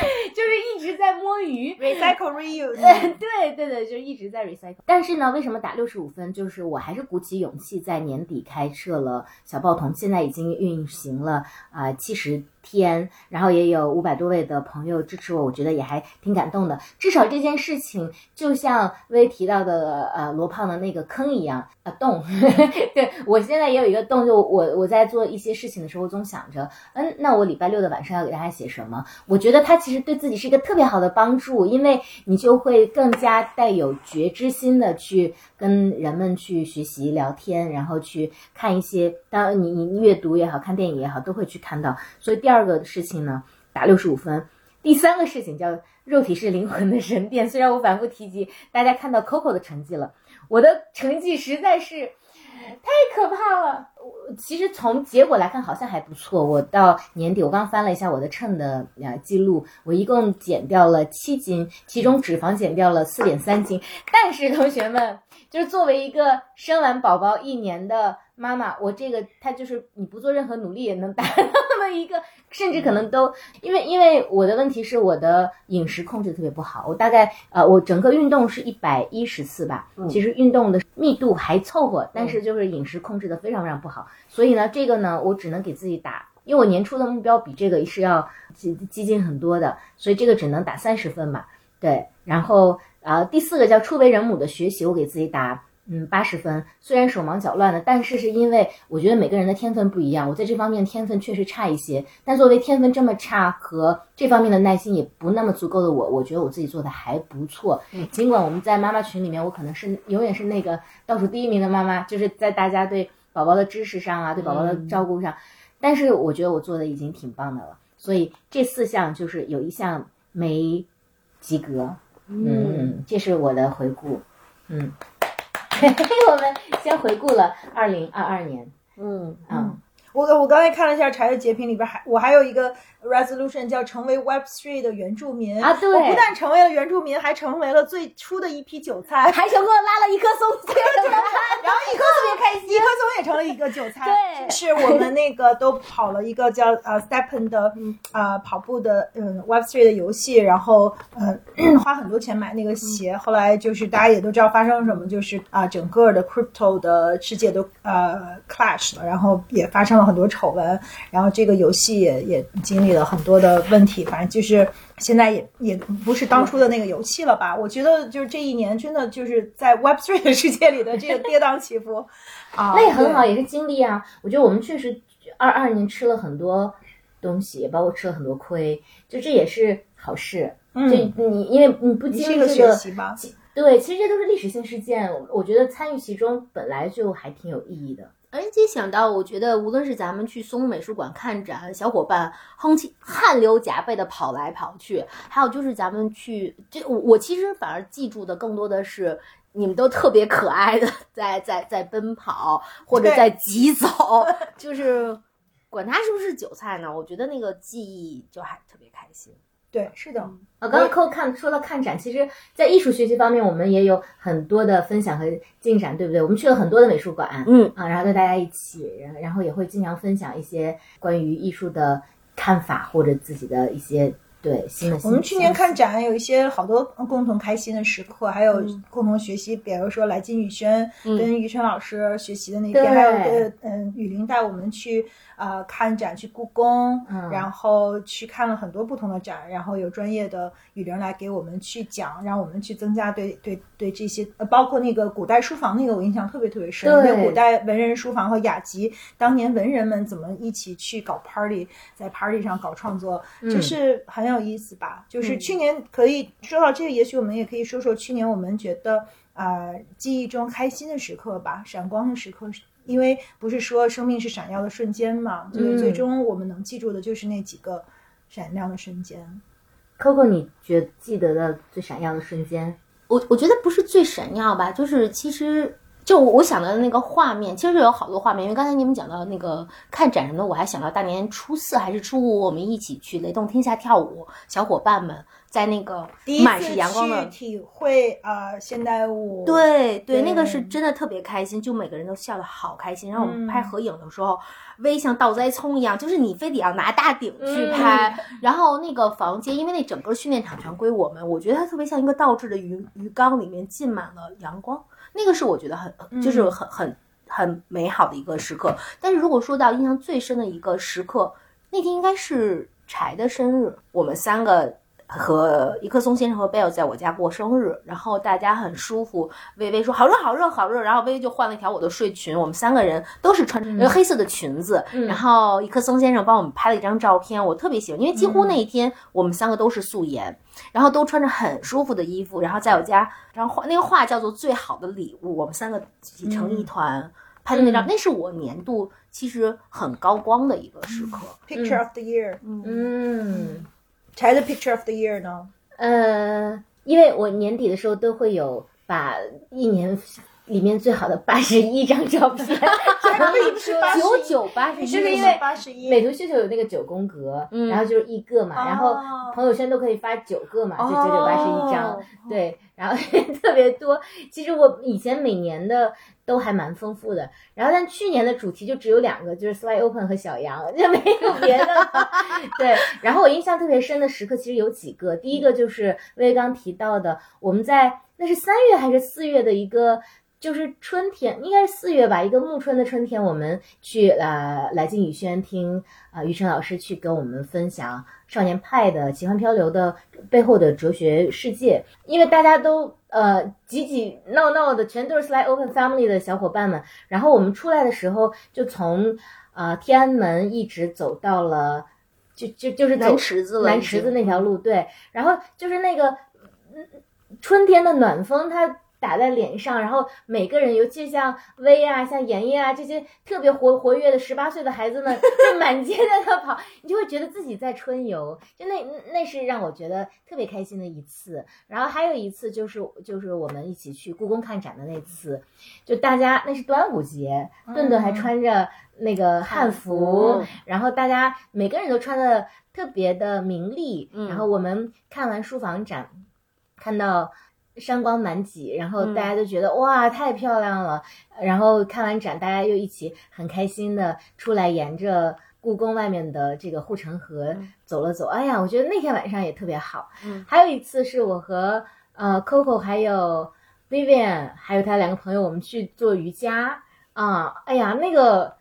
就是一直在摸鱼，recycle reuse，对对对，就是一直在 recycle。但是呢，为什么打六十五分？就是我还是鼓起勇气在年底开设了小报童，现在已经运行了啊七十。天，然后也有五百多位的朋友支持我，我觉得也还挺感动的。至少这件事情就像微提到的，呃，罗胖的那个坑一样啊，洞。对我现在也有一个洞，就我我在做一些事情的时候，总想着，嗯，那我礼拜六的晚上要给大家写什么？我觉得它其实对自己是一个特别好的帮助，因为你就会更加带有觉知心的去。跟人们去学习聊天，然后去看一些，当你你阅读也好看电影也好，都会去看到。所以第二个事情呢，打六十五分。第三个事情叫肉体是灵魂的神殿。虽然我反复提及，大家看到 Coco 的成绩了，我的成绩实在是。太可怕了！我其实从结果来看好像还不错。我到年底，我刚翻了一下我的秤的啊记录，我一共减掉了七斤，其中脂肪减掉了四点三斤。但是同学们，就是作为一个生完宝宝一年的。妈妈，我这个她就是你不做任何努力也能 达到的一个，甚至可能都因为因为我的问题是我的饮食控制特别不好，我大概呃我整个运动是一百一十次吧，其实运动的密度还凑合，但是就是饮食控制的非常非常不好，所以呢这个呢我只能给自己打，因为我年初的目标比这个是要激激进很多的，所以这个只能打三十分嘛，对，然后啊第四个叫初为人母的学习，我给自己打。嗯八十分，虽然手忙脚乱的，但是是因为我觉得每个人的天分不一样，我在这方面天分确实差一些。但作为天分这么差和这方面的耐心也不那么足够的我，我觉得我自己做的还不错。尽管我们在妈妈群里面，我可能是永远是那个倒数第一名的妈妈，就是在大家对宝宝的知识上啊，对宝宝的照顾上，但是我觉得我做的已经挺棒的了。所以这四项就是有一项没及格，嗯，这是我的回顾，嗯，我们先回顾了二零二二年，嗯。嗯，我我刚才看了一下柴的截屏里边还我还有一个 resolution 叫成为 Web Three 的原住民。啊对。我不但成为了原住民，还成为了最初的一批韭菜，还成功拉了一棵松接着 然后一棵松也开心，一棵松也成了一个韭菜。对。是我们那个都跑了一个叫呃 Stepen 的呃跑步的嗯 Web Three 的游戏，然后呃花很多钱买那个鞋，后来就是大家也都知道发生了什么，就是啊、整个的 crypto 的世界都呃 clash 了，然后也发生了很多丑闻，然后这个游戏也也经历了很多的问题，反正就是现在也也不是当初的那个游戏了吧？我觉得就是这一年真的就是在 Web Three 的世界里的这个跌宕起伏 啊，那也很好，也是经历啊。我觉得我们确实二二年吃了很多东西，也包括吃了很多亏，就这也是好事。嗯就你因为你不经历这个？对，其实这都是历史性事件，我我觉得参与其中本来就还挺有意义的。而且想到，我觉得无论是咱们去松美术馆看展，小伙伴哼起汗流浃背的跑来跑去，还有就是咱们去，这我我其实反而记住的更多的是你们都特别可爱的在在在奔跑或者在疾走，就是管他是不是韭菜呢，我觉得那个记忆就还特别开心。对，是的，啊，刚刚扣看说到看展，其实，在艺术学习方面，我们也有很多的分享和进展，对不对？我们去了很多的美术馆，嗯。啊，然后跟大家一起，然然后也会经常分享一些关于艺术的看法或者自己的一些对新的。我们去年看展有一些好多共同开心的时刻，还有共同学习，比如说来金宇轩嗯。跟于晨老师学习的那对。天，还有呃嗯雨林带我们去呃看展，去故宫，嗯然后去看了很多不同的展，然后有专业的雨玲来给我们去讲，让我们去增加对对对这些，呃包括那个古代书房那个我印象特别特别深，对那古代文人书房和雅集，当年文人们怎么一起去搞 party，在 party 上搞创作，就是很有意思吧。就是去年可以说到这个，也许我们也可以说说去年我们觉得呃记忆中开心的时刻吧，闪光的时刻。因为不是说生命是闪耀的瞬间嘛，就是最终我们能记住的就是那几个闪亮的瞬间。Coco，你觉记得的最闪耀的瞬间？我我觉得不是最闪耀吧，就是其实就我想到的那个画面，其实有好多画面。因为刚才你们讲到那个看展什么的，我还想到大年初四还是初五，我们一起去雷动天下跳舞，小伙伴们在那个满次是阳光的体会呃现代舞，对对，对那个是真的特别开心，就每个人都笑得好开心。然后我们拍嗯合影的时候，微像倒栽葱一样，就是你非得要拿大顶去嗯拍。然后那个房间，因为那整个训练场全归我们，我觉得它特别像一个倒置的鱼鱼缸，里面浸满了阳光。那个是我觉得很就是嗯很很很美好的一个时刻。但是如果说到印象最深的一个时刻，那天应该是柴的生日，我们三个。和一棵松先生和贝尔在我家过生日，然后大家很舒服。微微说好热好热好热，然后微微就换了一条我的睡裙，我们三个人都是穿着黑色的裙子，嗯然后一棵松先生帮我们拍了一张照片，我特别喜欢，因为几乎那一天我们三个都是素颜，然后都穿着很舒服的衣服，然后在我家，然后画那个画叫做最好的礼物，我们三个挤成一团。拍的那张，那是我年度其实很高光的一个时刻。Picture of the Year，嗯，柴的 Picture of the Year 呢？呃，因为我年底的时候都会有把一年里面最好的八十一张照片。九九八十一，就是因为八十一，美图秀秀有那个九宫格，嗯然后就是一个嘛，然后哦朋友圈都可以发九个嘛，就九九八十一张，哦对，然后特别多。其实我以前每年的都还蛮丰富的，然后但去年的主题就只有两个，就是 Sly Open 和小杨，就没有别的了。对，然后我印象特别深的时刻其实有几个，第一个就是薇薇刚提到的，我们在那是三月还是四月的一个。就是春天，应该是四月吧，一个暮春的春天，我们去呃来进宇轩听啊、呃、于晨老师去跟我们分享少年派的奇幻漂流的背后的哲学世界，因为大家都呃挤挤闹闹的，全都是 Slide Open Family 的小伙伴们，然后我们出来的时候就从呃天安门一直走到了。就就就是走南池子了南池子那条路，对，然后就是那个嗯春天的暖风，它打在脸上，然后每个人，尤其像薇啊、像妍妍啊这些特别活活跃的十八岁的孩子们，就满街在那跑，你就会觉得自己在春游，就那那是让我觉得特别开心的一次。然后还有一次就是就是我们一起去故宫看展的那次，就大家那是端午节，顿顿还穿着那个汉服，服然后大家每个人都穿的特别的明丽，嗯。然后我们看完书房展，看到山光满脊，然后大家都觉得、哇太漂亮了，然后看完展，大家又一起很开心的出来，沿着故宫外面的这个护城河走了走，哎呀，我觉得那天晚上也特别好。嗯。还有一次是我和呃 Coco 还有 Vivian 还有他两个朋友，我们去做瑜伽。啊、哎呀，那个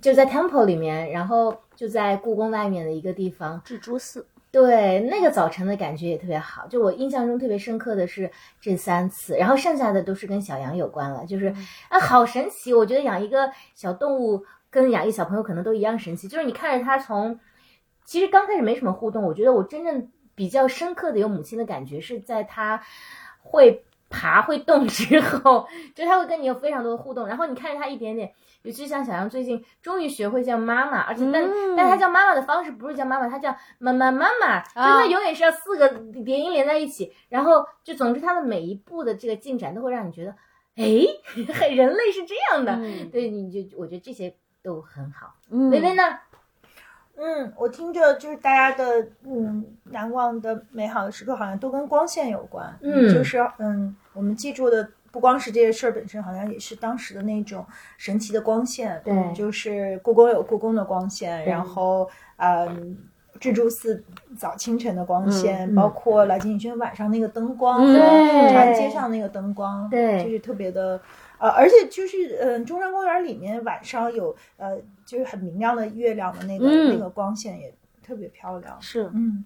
就在 Temple 里面，然后就在故宫外面的一个地方，智珠寺，对，那个早晨的感觉也特别好。就我印象中特别深刻的是这三次，然后剩下的都是跟小羊有关了。就是啊，好神奇！我觉得养一个小动物跟养一小朋友可能都一样神奇。就是你看着它从，其实刚开始没什么互动，我觉得我真正比较深刻的有母亲的感觉是在它会爬会动之后，就是它会跟你有非常多的互动，然后你看着它一点点。尤其像小羊最近终于学会叫妈妈，而且但、嗯但它叫妈妈的方式不是叫妈妈，它叫妈妈妈妈，就它永远是要四个叠音连在一起，然后就总之它的每一步的这个进展都会让你觉得，哎，人类是这样的，嗯对，你就我觉得这些都很好。嗯薇薇呢？嗯，我听着就是大家的嗯难忘的美好的时刻，好像都跟光线有关。嗯就是嗯，我们记住的不光是这些事儿本身，好像也是当时的那种神奇的光线。对嗯就是故宫有故宫的光线，然后嗯。蜘蛛寺早清晨的光线，嗯嗯包括来金宇轩晚上那个灯光，嗯和长安对街上那个灯光，对就是特别的，呃，而且就是嗯、呃中山公园里面晚上有呃，就是很明亮的月亮的那个、嗯那个光线也特别漂亮。是嗯，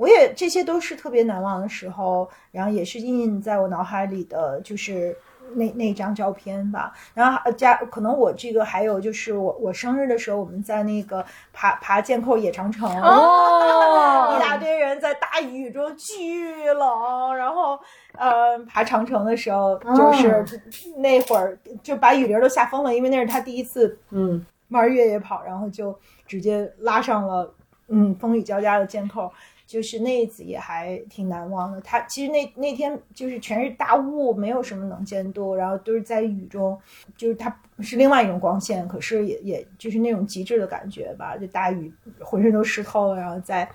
我也这些都是特别难忘的时候，然后也是印印在我脑海里的，就是那那张照片吧。然后呃加可能我这个还有就是我我生日的时候，我们在那个爬爬箭扣野长城。哦一大堆人在大雨中巨冷，然后呃爬长城的时候，就是那会儿就把雨林都吓疯了，因为那是他第一次嗯玩越野跑，然后就直接拉上了嗯风雨交加的箭扣。就是那一次也还挺难忘的。他其实那那天就是全是大雾，没有什么能见度，然后都是在雨中，就是它是另外一种光线，可是也也就是那种极致的感觉吧。就大雨浑身都湿透了，然后在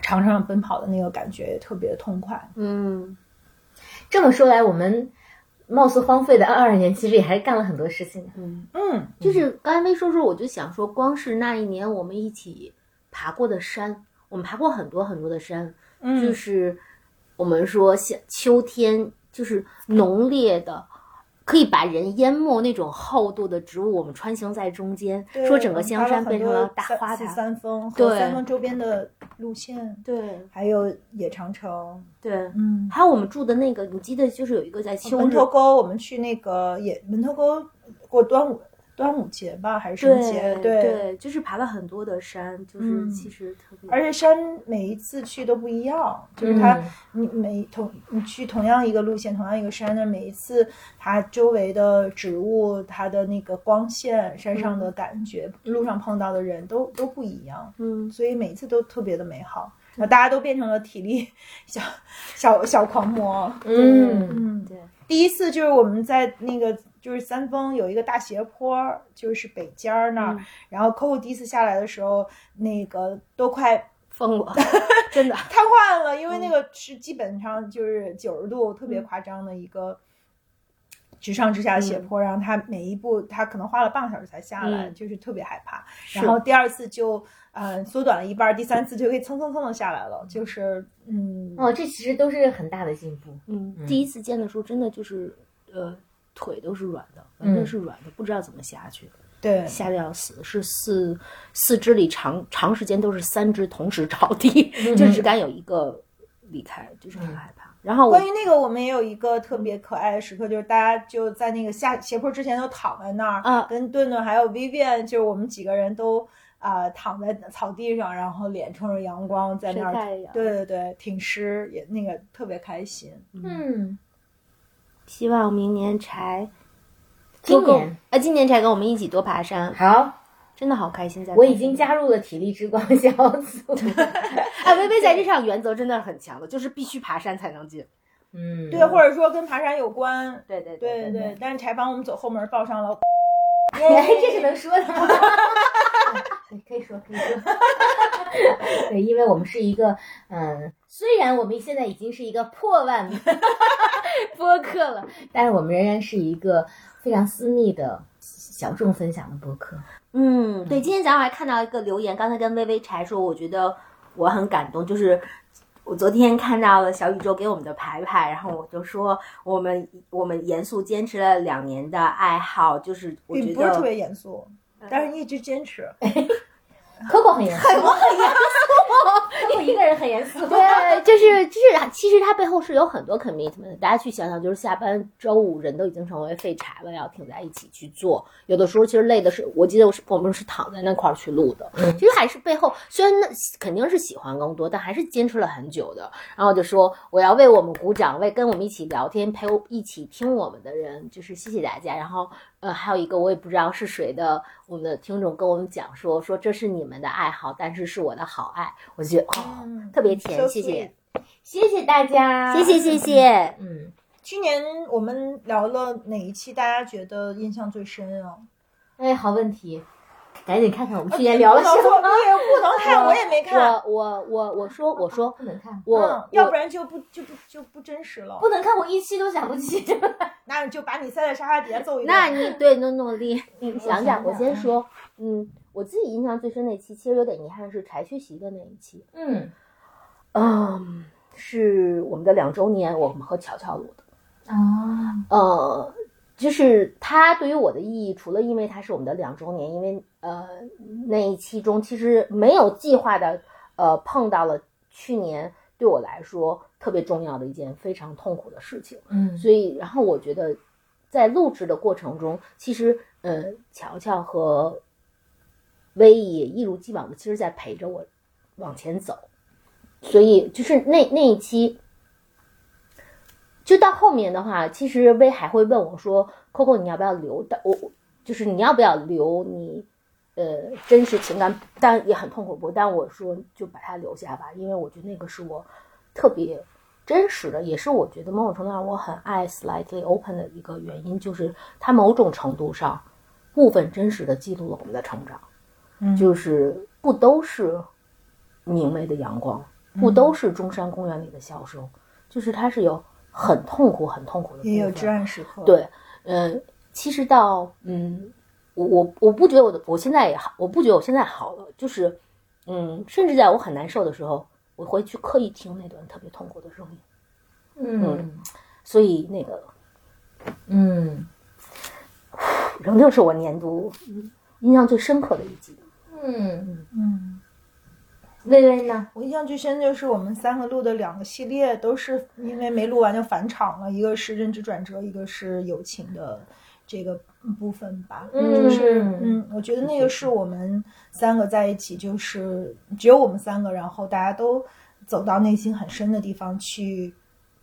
长城上奔跑的那个感觉也特别的痛快。嗯这么说来，我们貌似荒废的二二年，其实也还干了很多事情。嗯，嗯，就是刚才没说说，我就想说，光是那一年我们一起爬过的山，我们爬过很多很多的山，嗯就是我们说像秋天，就是浓烈的。可以把人淹没那种厚度的植物，我们穿行在中间，说整个香山变成了大花坛。三峰和对三峰周边的路线，对还有野长城。对，嗯，还有我们住的那个，你记得就是有一个在秋日门头沟，我们去那个野门头沟过端午端午节吧，还是什么节？对对，就是爬了很多的山，就是嗯其实特别，而且山每一次去都不一样，就是它嗯你每同你去同样一个路线，同样一个山那每一次，它周围的植物、它的那个光线、山上的感觉、路上碰到的人都都不一样，嗯所以每一次都特别的美好。那大家都变成了体力小小小狂魔。嗯嗯，对，第一次就是我们在那个就是三峰有一个大斜坡，就是北尖儿那儿，嗯然后 Coco 第一次下来的时候，那个都快疯了，真的，瘫痪了，因为那个是基本上就是九十度，特别夸张的一个直上直下的斜坡，然后他每一步他可能花了半个小时才下来，嗯就是特别害怕。然后第二次就呃缩短了一半，第三次就可以蹭蹭蹭的下来了，就是嗯哦，这其实都是很大的进步。嗯，嗯第一次见的时候真的就是呃腿都是软的，完全嗯是软的，不知道怎么下去，对，吓得要死。是四四肢里长长时间都是三只同时着地，嗯就只敢有一个离开，就是很害怕。然后关于那个，我们也有一个特别可爱的时刻，就是大家就在那个下斜坡之前都躺在那儿，啊跟顿顿还有 Vivian，就是我们几个人都啊、躺在草地上，然后脸冲着阳光在那儿，对对对，挺湿也那个特别开心。嗯，希望明年柴今年啊，今年柴跟我们一起多爬山，好，真的好开心在。我已经加入了体力之光小组。哎，微微 在这上原则真的很强的，就是必须爬山才能进。嗯，对，或者说跟爬山有关，对对对对对。但是柴帮我们走后门报上了，哎，这是能说的吗？可以说，可以说。对，因为我们是一个，嗯，虽然我们现在已经是一个破万 播客了，但是我们仍然是一个非常私密的小众分享的播客。嗯，对，今天早上还看到一个留言，刚才跟微微柴说，我觉得我很感动，就是我昨天看到了小宇宙给我们的牌牌，然后我就说我们我们严肃坚持了两年的爱好，就是我觉得不是特别严肃，但是一直坚持。Coco 很严肃，我很严肃 Coco 一个人很严肃。对，就是就是，其实它背后是有很多 commitment。大家去想想，就是下班周五人都已经成为废柴了，要挺在一起去做。有的时候其实累的是，我记得我是我们是躺在那块儿去录的。嗯其实还是背后虽然那肯定是喜欢更多，但还是坚持了很久的。然后就说我要为我们鼓掌，为跟我们一起聊天、陪我一起听我们的人，就是谢谢大家。然后呃，还有一个我也不知道是谁的，我们的听众跟我们讲说说这是你们的爱好，但是是我的好爱，我就觉得哦。嗯特别甜谢谢谢谢大家，谢谢谢。谢。嗯，去年我们聊了哪一期？大家觉得印象最深啊？哎，好问题，赶紧看看我们去年聊了什不能说么。不能看，我也没看。我我我我说我说不能看，我、嗯，要不然就不就不就不真实了。不能看，我一期都想不起。那你就把你塞在沙发底下揍一顿。那你对努努力，你想想，我先说，嗯，我自己印象最深那期，其实有点遗憾是柴缺席的那一期，嗯。嗯，是我们的两周年，我们和乔乔录的，啊，呃，就是它对于我的意义，除了因为它是我们的两周年，因为呃那一期中其实没有计划的，呃碰到了去年对我来说特别重要的一件非常痛苦的事情，嗯。所以然后我觉得在录制的过程中，其实呃乔乔和威也一如既往的，其实在陪着我往前走，所以就是那那一期。就到后面的话，其实威还会问我说：“Coco，你要不要留？但我就是你要不要留你呃真实情感？但也很痛苦不？但我说就把它留下吧，因为我觉得那个是我特别真实的，也是我觉得某种程度上我很爱 Slightly Open 的一个原因，就是它某种程度上部分真实的记录了我们的成长，嗯。就是不都是明媚的阳光，不都是中山公园里的笑声，就是它是有很痛苦、很痛苦的也有至暗时刻。，对，嗯，其实到嗯，我我我不觉得我的我现在也好，我不觉得我现在好了，就是嗯，甚至在我很难受的时候，我会去刻意听那段特别痛苦的声音，嗯所以那个嗯 仍旧是我年度印象最深刻的一集。嗯，嗯，薇薇呢？我印象最深就是我们三个录的两个系列，都是因为没录完就返场了，一个是认知转折，一个是友情的这个部分吧。嗯就是嗯，我觉得那个是我们三个在一起，就是只有我们三个，然后大家都走到内心很深的地方去。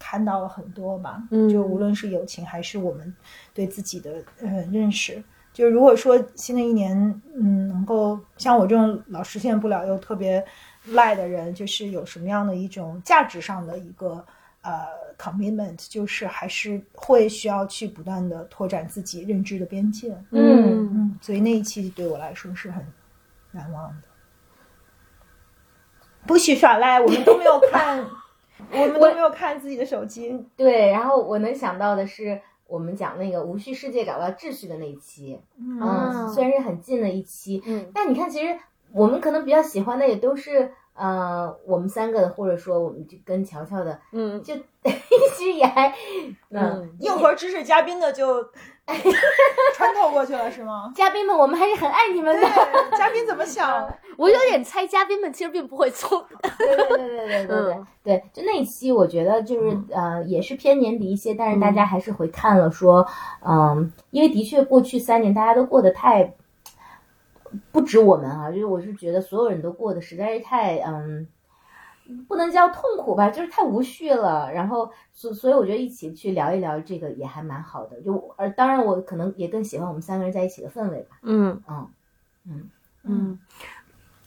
看到了很多吧，嗯就无论是友情还是我们对自己的呃认识，就如果说新的一年，嗯，能够像我这种老实现不了又特别赖的人，就是有什么样的一种价值上的一个呃 commitment，就是还是会需要去不断的拓展自己认知的边界。嗯嗯，所以那一期对我来说是很难忘的。不许耍赖，我们都没有看，我们都没有看自己的手机。对，然后我能想到的是，我们讲那个无序世界找到秩序的那一期，啊嗯，虽然是很近的一期，嗯。但你看，其实我们可能比较喜欢的也都是呃，我们三个的或者说我们就跟乔乔的，嗯。就其实也还，嗯嗯，硬核知识嘉宾的就穿透过去了，是吗？嘉宾们，我们还是很爱你们的。嘉宾怎么想？我有点猜嘉宾们其实并不会错。对对对对对对对嗯对，就那一期，我觉得就是呃，也是偏年底一些，但是大家还是回看了说，嗯，因为的确过去三年大家都过得太，不止我们啊，就是我是觉得所有人都过得实在是太嗯。不能叫痛苦吧，就是太无序了。然后，所所以我觉得一起去聊一聊这个也还蛮好的。就而当然，我可能也更喜欢我们三个人在一起的氛围吧。嗯嗯嗯。嗯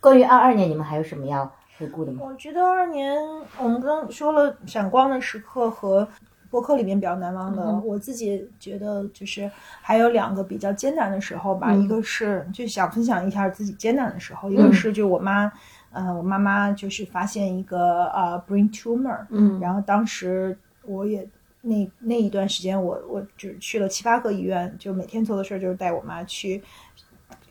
关于二二年，你们还有什么要回顾的吗？我觉得二年我们刚说了闪光的时刻和播客里面比较难忘的，嗯我自己觉得就是还有两个比较艰难的时候吧。嗯一个是就想分享一下自己艰难的时候，一个是就我妈，呃，我妈妈就是发现一个呃 brain tumor，嗯。然后当时我也那那一段时间我，我只去了七八个医院，就每天做的事儿就是带我妈去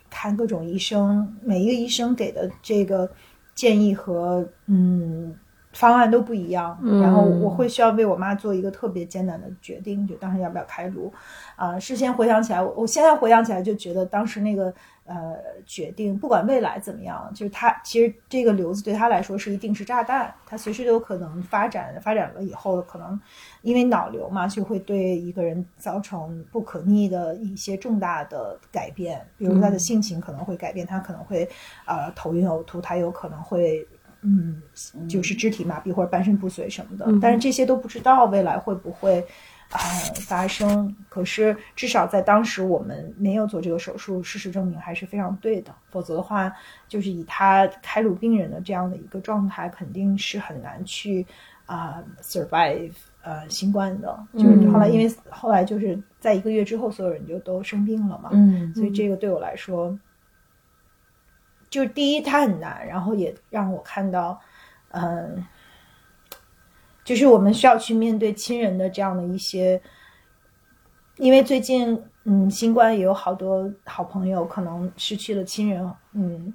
看各种医生，每一个医生给的这个建议和嗯方案都不一样，嗯然后我会需要为我妈做一个特别艰难的决定，就当时要不要开颅啊、事先回想起来，我我现在回想起来就觉得当时那个呃决定，不管未来怎么样，就是他其实这个瘤子对他来说是一定时炸弹，他随时都有可能发展，发展了以后可能因为脑瘤嘛，就会对一个人造成不可逆的一些重大的改变，比如他的性情可能会改变，他可能会呃头晕呕吐，他有可能会。嗯，就是肢体麻痹或者半身不遂什么的，但是这些都不知道未来会不会呃发生。可是至少在当时我们没有做这个手术，事实证明还是非常对的。否则的话，就是以他开颅病人的这样的一个状态，肯定是很难去啊、survive 呃新冠的。就是后来因为后来就是在一个月之后，所有人就都生病了嘛，嗯所以这个对我来说，就是第一它很难，然后也让我看到，嗯、就是我们需要去面对亲人的这样的一些，因为最近嗯新冠也有好多好朋友可能失去了亲人，嗯，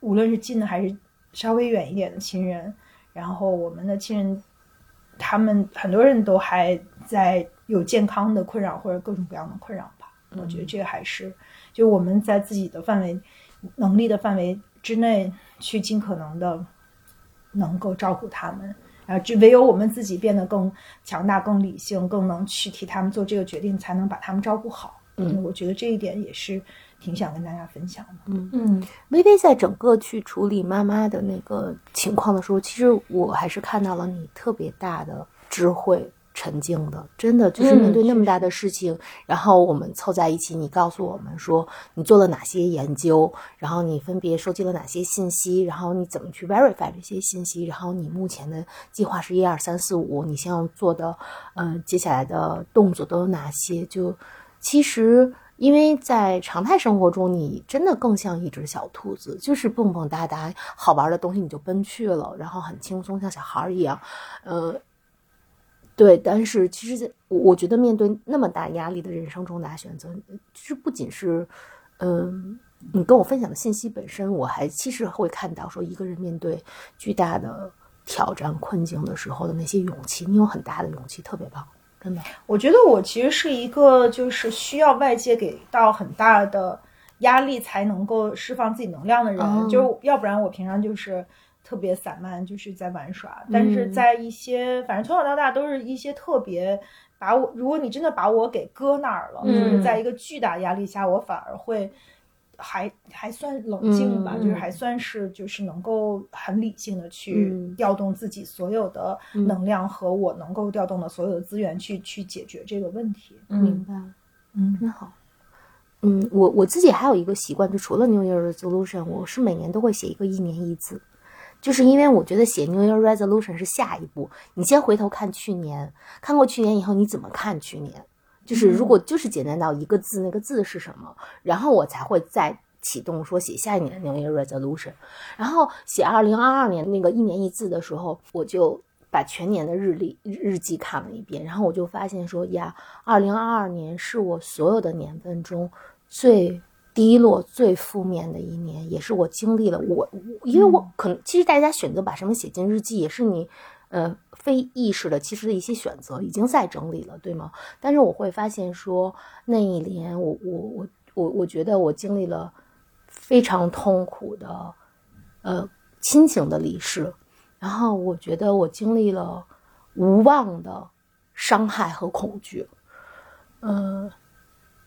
无论是近的还是稍微远一点的亲人，然后我们的亲人，他们很多人都还在有健康的困扰或者各种各样的困扰吧。我觉得这个还是就我们在自己的范围、能力的范围之内，去尽可能的能够照顾他们。然后，只唯有我们自己变得更强大、更理性、更能去替他们做这个决定，才能把他们照顾好。嗯，我觉得这一点也是挺想跟大家分享的。嗯微微在整个去处理妈妈的那个情况的时候，其实我还是看到了你特别大的智慧。沉静的，真的就是面对那么大的事情，然后我们凑在一起，你告诉我们说你做了哪些研究，然后你分别收集了哪些信息，然后你怎么去 verify 这些信息，然后你目前的计划是一二三四五，你想要做的，呃，接下来的动作都有哪些？就其实。因为在常态生活中，你真的更像一只小兔子，就是蹦蹦哒哒，好玩的东西你就奔去了，然后很轻松，像小孩一样，呃，对。但是其实我我觉得面对那么大压力的人生重大选择，其实不仅是，嗯、你跟我分享的信息本身，我还其实会看到说一个人面对巨大的挑战困境的时候的那些勇气，你有很大的勇气，特别棒，真的。我觉得我其实是一个就是需要外界给到很大的压力才能够释放自己能量的人，哦就要不然我平常就是特别散漫，就是在玩耍。但是嗯在一些反正从小到大都是一些特别把我，如果你真的把我给搁那儿了，就是嗯在一个巨大压力下，我反而会。还还算冷静吧，嗯就是还算是就是能够很理性的去嗯调动自己所有的能量和我能够调动的所有的资源去去解决这个问题。明白。嗯真好。嗯，我我自己还有一个习惯，就除了 New Year Resolution，我是每年都会写一个一年一字，就是因为我觉得写 New Year Resolution 是下一步，你先回头看去年，看过去年以后你怎么看去年，就是如果就是简单到一个字，那个字是什么，然后我才会再启动说写下一年的 New Year Resolution，然后写二零二二年那个一年一字的时候，我就。把全年的日历日记看了一遍，然后我就发现说呀，二零二二年是我所有的年份中最低落、最负面的一年，也是我经历了我，因为我可能其实大家选择把什么写进日记，也是你呃非意识的其实的一些选择，已经在整理了，对吗？但是我会发现说那一年，我我我我我觉得我经历了非常痛苦的呃亲情的离世，然后我觉得我经历了无望的伤害和恐惧，呃，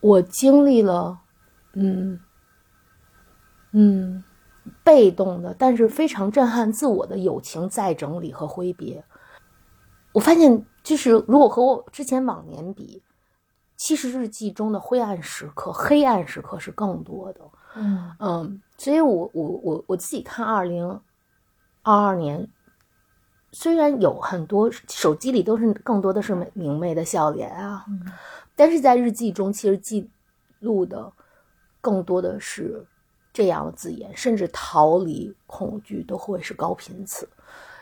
我经历了。嗯，嗯，被动的，但是非常震撼自我的友情再整理和挥别。我发现，就是如果和我之前往年比，其实日记中的灰暗时刻、黑暗时刻是更多的。嗯嗯，所以我我我我自己看二零二二年，虽然有很多手机里都是更多的是明媚的笑脸啊，但是在日记中其实记录的。更多的是这样的字眼，甚至逃离、恐惧都会是高频词。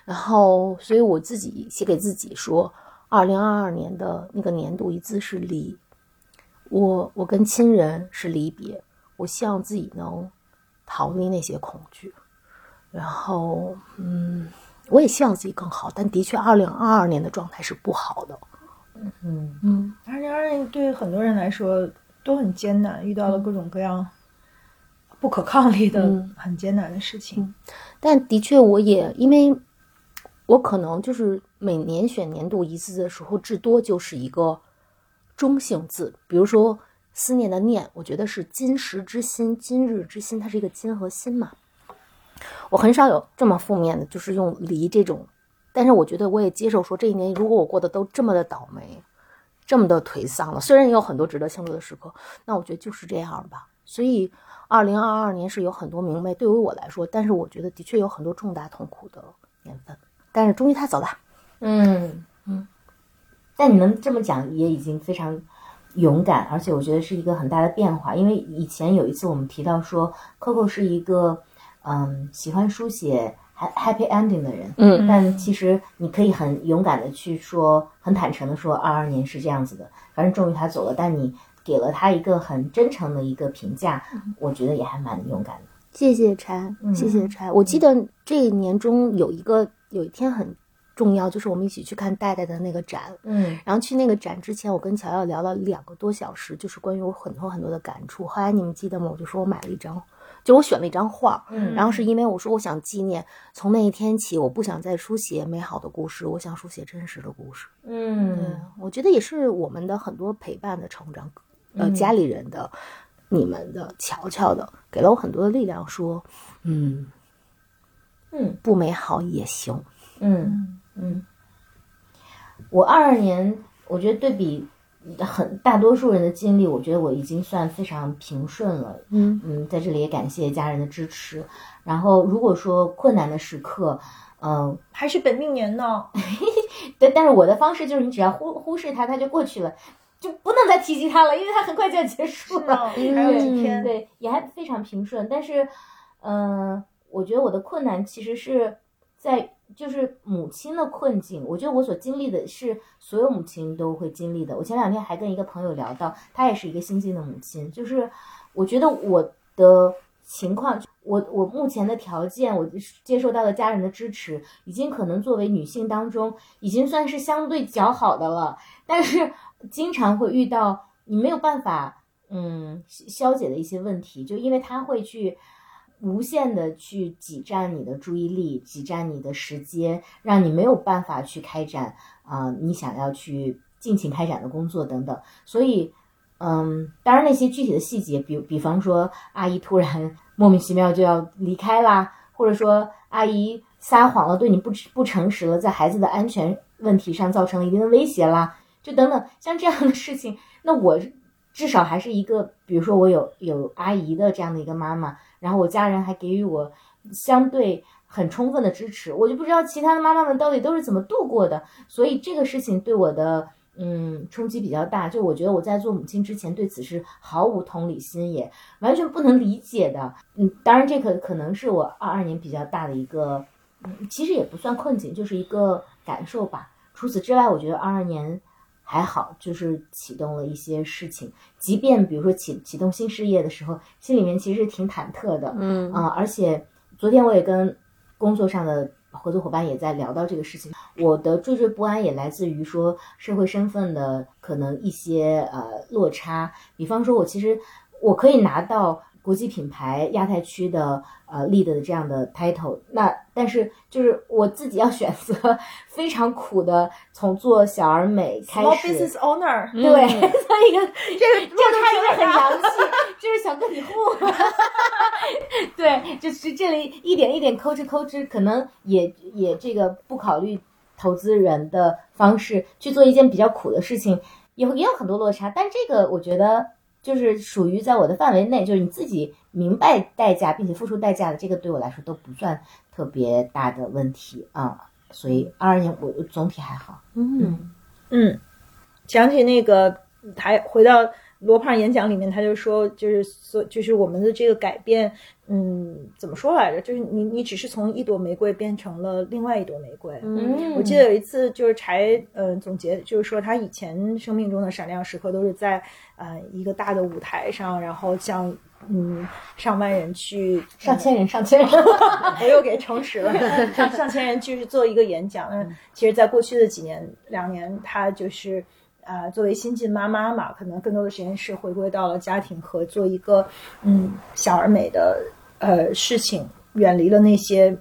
然后，所以我自己写给自己说，二零二二年的那个年度一字是离。我我跟亲人是离别，我希望自己能逃离那些恐惧。然后，嗯，我也希望自己更好，但的确，二零二二年的状态是不好的。嗯嗯，二零二二年对很多人来说。都很艰难，遇到了各种各样不可抗力的很艰难的事情。但的确，我也因为，我可能就是每年选年度一字的时候，至多就是一个中性字，比如说思念的念，我觉得是今时之心，今日之心，它是一个今和心嘛。我很少有这么负面的，就是用离这种。但是我觉得我也接受说，这一年如果我过得都这么的倒霉。这么的颓丧了，虽然也有很多值得庆祝的时刻，那我觉得就是这样吧。所以，二零二二年是有很多明媚，对于我来说，但是我觉得的确有很多重大痛苦的年份。但是终于他走了，嗯嗯。但你能这么讲，也已经非常勇敢，而且我觉得是一个很大的变化。因为以前有一次我们提到说，Coco 是一个嗯喜欢书写。Happy ending 的人，嗯，但其实你可以很勇敢的去说，很坦诚的说，二二年是这样子的。反正终于他走了，但你给了他一个很真诚的一个评价，我觉得也还蛮勇敢的。谢谢柴，谢谢柴。我记得这一年中有一个有一天很重要，就是我们一起去看戴戴的那个展，嗯，然后去那个展之前，我跟乔乔聊了两个多小时，就是关于我很多很多的感触。后来你们记得吗？我就说我买了一张。就我选了一张画，嗯，然后是因为我说我想纪念，从那一天起，我不想再书写美好的故事，我想书写真实的故事。嗯，我觉得也是我们的很多陪伴的成长，呃，家里人的、你们的、乔乔的，给了我很多的力量。说，嗯，嗯，不美好也行。嗯嗯，我二二年，我觉得对比。很大多数人的经历，我觉得我已经算非常平顺了。嗯嗯，在这里也感谢家人的支持。然后，如果说困难的时刻，嗯，还是本命年呢。但，但是我的方式就是，你只要忽忽视它，它就过去了，就不能再提及它了，因为它很快就要结束了。还有几天，对，也还非常平顺。但是，嗯，我觉得我的困难其实是在。就是母亲的困境，我觉得我所经历的是所有母亲都会经历的。我前两天还跟一个朋友聊到，她也是一个新晋的母亲。就是我觉得我的情况，我我目前的条件，我接受到的家人的支持，已经可能作为女性当中，已经算是相对较好的了。但是经常会遇到你没有办法嗯消解的一些问题，就因为她会去。无限的去挤占你的注意力，挤占你的时间，让你没有办法去开展啊你想要去尽情开展的工作等等。所以，嗯，当然那些具体的细节，比比方说阿姨突然 莫名其妙就要离开啦，或者说阿姨撒谎了，对你不不诚实了，在孩子的安全问题上造成了一定的威胁啦，就等等像这样的事情，那我至少还是一个，比如说我有有阿姨的这样的一个妈妈。然后我家人还给予我相对很充分的支持，我就不知道其他的妈妈们到底都是怎么度过的。所以这个事情对我的嗯冲击比较大。就我觉得我在做母亲之前对此是毫无同理心，也完全不能理解的。嗯，当然这可可能是我二二年比较大的一个，嗯，其实也不算困境，就是一个感受吧。除此之外，我觉得二二年还好，就是启动了一些事情。即便比如说启启动新事业的时候，心里面其实挺忐忑的，嗯。啊、而且昨天我也跟工作上的合作伙伴也在聊到这个事情，我的惴惴不安也来自于说社会身份的可能一些呃落差，比方说我其实我可以拿到国际品牌亚太区的呃 lead 的这样的 title，那但是就是我自己要选择非常苦的从做小而美开 Small 始。business owner，对，所以一个 这个这个是不是很洋气？就是小个体户，对，就是这里一点一点抠哧抠哧，可能也也这个不考虑投资人的方式去做一件比较苦的事情，也也有很多落差。但这个我觉得就是属于在我的范围内，就是你自己明白代价并且付出代价的，这个对我来说都不算特别大的问题啊。所以二二年我我总体还好，嗯。嗯，想起那个还回到罗胖演讲里面，他就说，就是所就是我们的这个改变，嗯，怎么说来着？就是你你只是从一朵玫瑰变成了另外一朵玫瑰。嗯我记得有一次就是柴呃总结，就是说他以前生命中的闪亮时刻都是在呃一个大的舞台上，然后向嗯上万人去上千人，上千人，我 又给诚实了，上上千人就是做一个演讲。嗯，其实，在过去的几年两年，他就是呃，作为新晋妈妈嘛，可能更多的时间是回归到了家庭和做一个嗯小而美的呃事情，远离了那些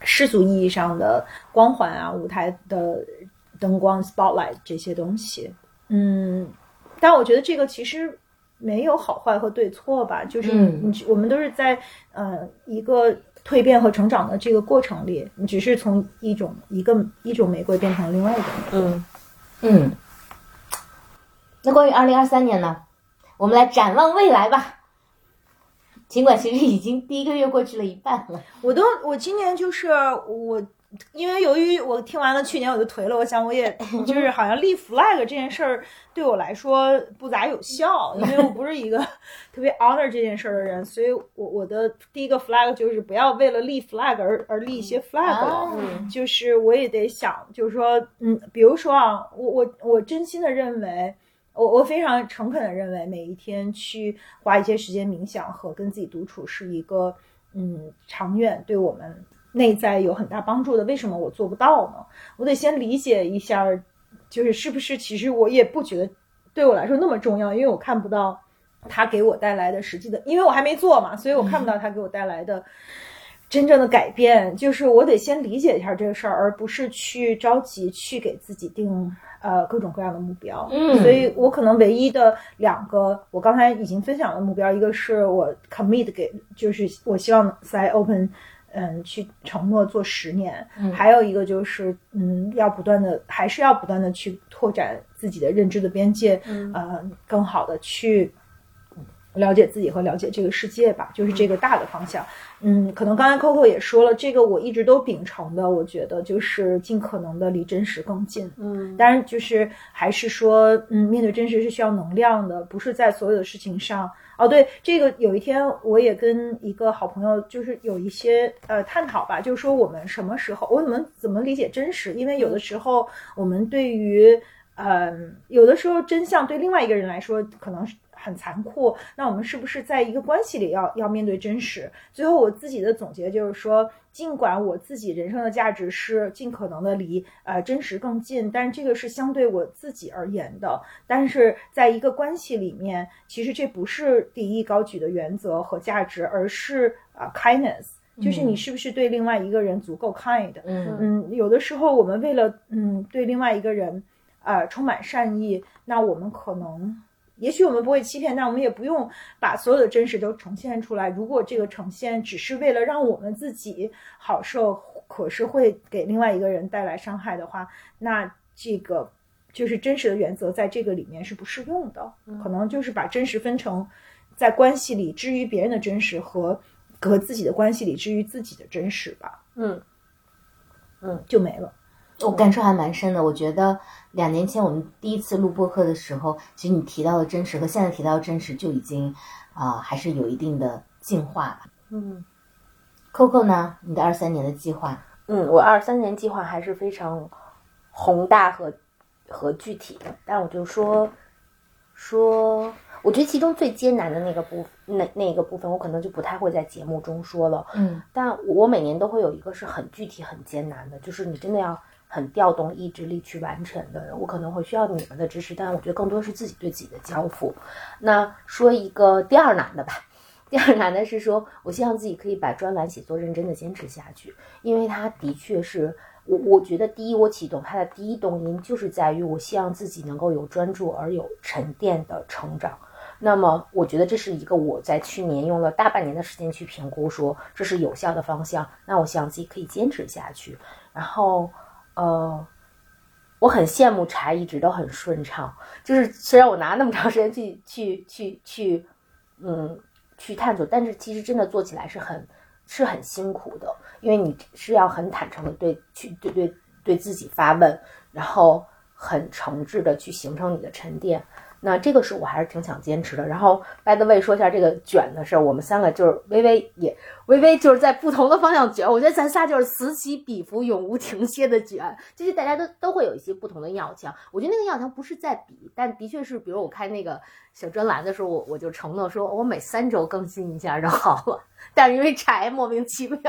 世俗意义上的光环啊、舞台的灯光、spotlight 这些东西。嗯，但我觉得这个其实没有好坏和对错吧，就是嗯你、我们都是在呃一个蜕变和成长的这个过程里，你只是从一种一个一种玫瑰变成另外一种玫瑰。嗯嗯，那关于二零二三年呢，我们来展望未来吧。尽管其实已经第一个月过去了一半了，我都我今年就是我，因为由于我听完了去年我就颓了，我想我也 就是好像立 flag 这件事儿对我来说不咋有效，因为我不是一个特别 honor 这件事儿的人，所以我我的第一个 flag 就是不要为了立 flag 而而立一些 flag 了。啊就是我也得想，就是说，嗯，比如说啊，我我我真心的认为，我我非常诚恳的认为，每一天去花一些时间冥想和跟自己独处是一个，嗯，长远对我们内在有很大帮助的。为什么我做不到呢？我得先理解一下，就是是不是其实我也不觉得对我来说那么重要，因为我看不到它给我带来的实际的，因为我还没做嘛，所以我看不到它给我带来的。真正的改变就是我得先理解一下这个事儿，而不是去着急去给自己定呃各种各样的目标。嗯所以我可能唯一的两个，我刚才已经分享的目标，一个是我 commit 给，就是我希望在 open。嗯，去承诺做十年，嗯还有一个就是，嗯，要不断的，还是要不断的去拓展自己的认知的边界，嗯呃，更好的去了解自己和了解这个世界吧，就是这个大的方向。嗯，可能刚才 Coco 也说了，这个我一直都秉承的，我觉得就是尽可能的离真实更近。嗯当然，就是还是说，嗯，面对真实是需要能量的，不是在所有的事情上。哦，对，这个有一天我也跟一个好朋友就是有一些呃探讨吧，就是说我们什么时候，我们怎么理解真实？因为有的时候我们对于，嗯、有的时候真相对另外一个人来说可能是。很残酷，那我们是不是在一个关系里要要面对真实？最后我自己的总结就是说，尽管我自己人生的价值是尽可能的离呃真实更近，但是这个是相对我自己而言的。但是在一个关系里面，其实这不是第一高举的原则和价值，而是啊、kindness，就是你是不是对另外一个人足够 kind。嗯嗯，有的时候我们为了嗯对另外一个人，呃充满善意，那我们可能。也许我们不会欺骗，但我们也不用把所有的真实都呈现出来。如果这个呈现只是为了让我们自己好受，可是会给另外一个人带来伤害的话，那这个就是真实的原则在这个里面是不适用的。可能就是把真实分成在关系里之于别人的真实和和自己的关系里之于自己的真实吧，嗯就没了。我感受还蛮深的。我觉得两年前我们第一次录播客的时候，其实你提到的真实和现在提到的真实就已经啊、还是有一定的进化吧。嗯 Coco 呢？你的二三年的计划？嗯，我二三年计划还是非常宏大和和具体的，但我就说说，我觉得其中最艰难的那个部那那个部分，我可能就不太会在节目中说了。嗯但我每年都会有一个是很具体、很艰难的，就是你真的要很调动意志力去完成的。我可能会需要你们的支持，但我觉得更多是自己对自己的交付。那说一个第二难的吧，第二难的是说，我希望自己可以把专栏写作认真的坚持下去，因为它的确是我我觉得第一，我启动它的第一动因就是在于我希望自己能够有专注而有沉淀的成长。那么，我觉得这是一个我在去年用了大半年的时间去评估，说这是有效的方向。那我希望自己可以坚持下去。然后，呃，我很羡慕柴一直都很顺畅，就是虽然我拿那么长时间去去去去，嗯，去探索，但是其实真的做起来是很是很辛苦的，因为你是要很坦诚的对去对对对自己发问，然后很诚挚的去形成你的沉淀。那这个是我还是挺想坚持的。然后，by the way，说一下这个卷的事儿，我们三个就是微微也微微就是在不同的方向卷。我觉得咱仨就是此起彼伏、永无停歇的卷，就是大家都都会有一些不同的要强。我觉得那个要强不是在比，但的确是，比如我开那个小专栏的时候，我我就承诺说我每三周更新一下就好了。但是因为柴莫名其妙，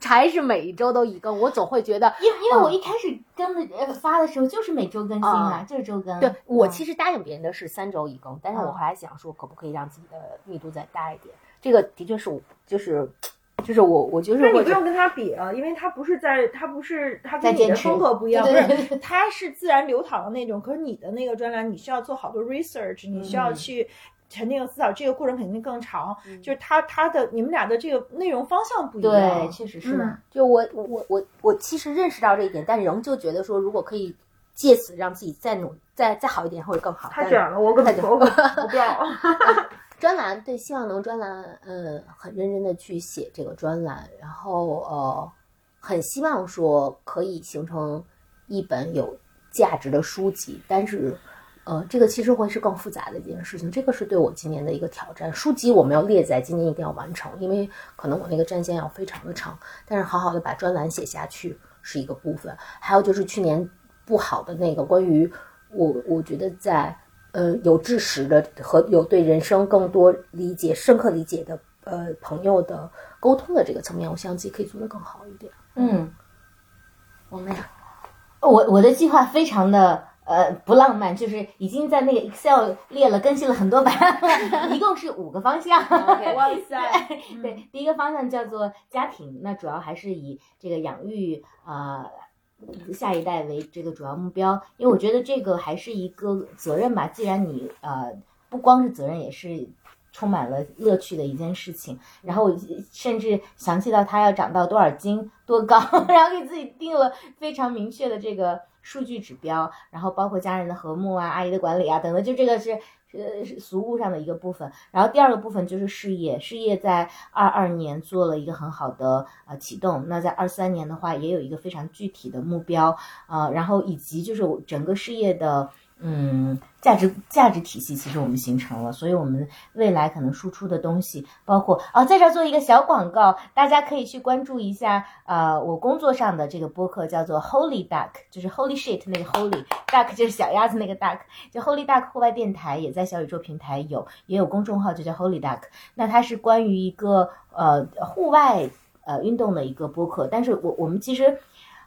柴是每一周都一更，我总会觉得因为因为我一开始跟的呃发的时候就是每周更新啊，就是周更。对我嗯其实答应别人的是三周一更，但是我嗯后来想说，可不可以让自己的密度再大一点？这个的确是我，就是就是我，我就是那你不用跟他比啊，因为他不是在，他不是他跟你的风格不一样，对对不是，他是自然流淌的那种。可是你的那个专栏，你需要做好多 research，你需要嗯去沉淀和思考，这个过程肯定更长。嗯就是他他的你们俩的这个内容方向不一样。对，确实是。嗯就我我我我其实认识到这一点，但仍旧觉得说，如果可以借此让自己再努再再好一点，会更好。但太卷了，我可太卷 我不要。专栏对，希望能专栏，嗯，很认真的去写这个专栏，然后呃，很希望说可以形成一本有价值的书籍，但是。呃，这个其实会是更复杂的一件事情，这个是对我今年的一个挑战。书籍我们要列在今年一定要完成，因为可能我那个战线要非常的长，但是好好的把专栏写下去是一个部分。还有就是去年不好的那个关于我，我觉得在呃有知识的和有对人生更多理解、深刻理解的呃朋友的沟通的这个层面，我相信自己可以做得更好一点。嗯，我们俩我我的计划非常的呃不浪漫，就是已经在那个 Excel 列了更新了很多版，一共是五个方向。哇塞！对，第一个方向叫做家庭，那主要还是以这个养育呃下一代为这个主要目标，因为我觉得这个还是一个责任吧。既然你呃不光是责任，也是充满了乐趣的一件事情。然后我甚至详细到他要长到多少斤、多高，然后给自己定了非常明确的这个数据指标，然后包括家人的和睦啊、阿姨的管理啊等等，就这个是。呃，俗物上的一个部分，然后第二个部分就是事业，事业在二二年做了一个很好的呃启动，那在二三年的话也有一个非常具体的目标，呃，然后以及就是我整个事业的嗯价值价值体系，其实我们形成了，所以我们未来可能输出的东西，包括啊，在这儿做一个小广告，大家可以去关注一下，呃，我工作上的这个播客叫做 Holy Duck，就是 Holy Shit 那个 Holy Duck 就是小鸭子那个 Duck，就 Holy Duck 户外电台也在小宇宙平台有，也有公众号就叫 Holy Duck，那它是关于一个呃户外呃运动的一个播客，但是我我们其实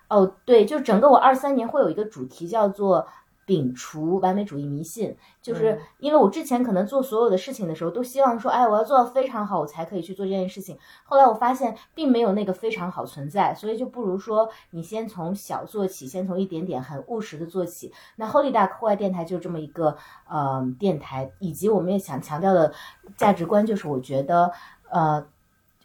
哦对，就整个我二三年会有一个主题叫做。摒除完美主义迷信，就是因为我之前可能做所有的事情的时候，都希望说，哎，我要做到非常好，我才可以去做这件事情。后来我发现并没有那个非常好存在，所以就不如说你先从小做起，先从一点点很务实的做起。那 Holy Duck 户外电台就这么一个呃电台，以及我们也想强调的价值观，就是我觉得呃。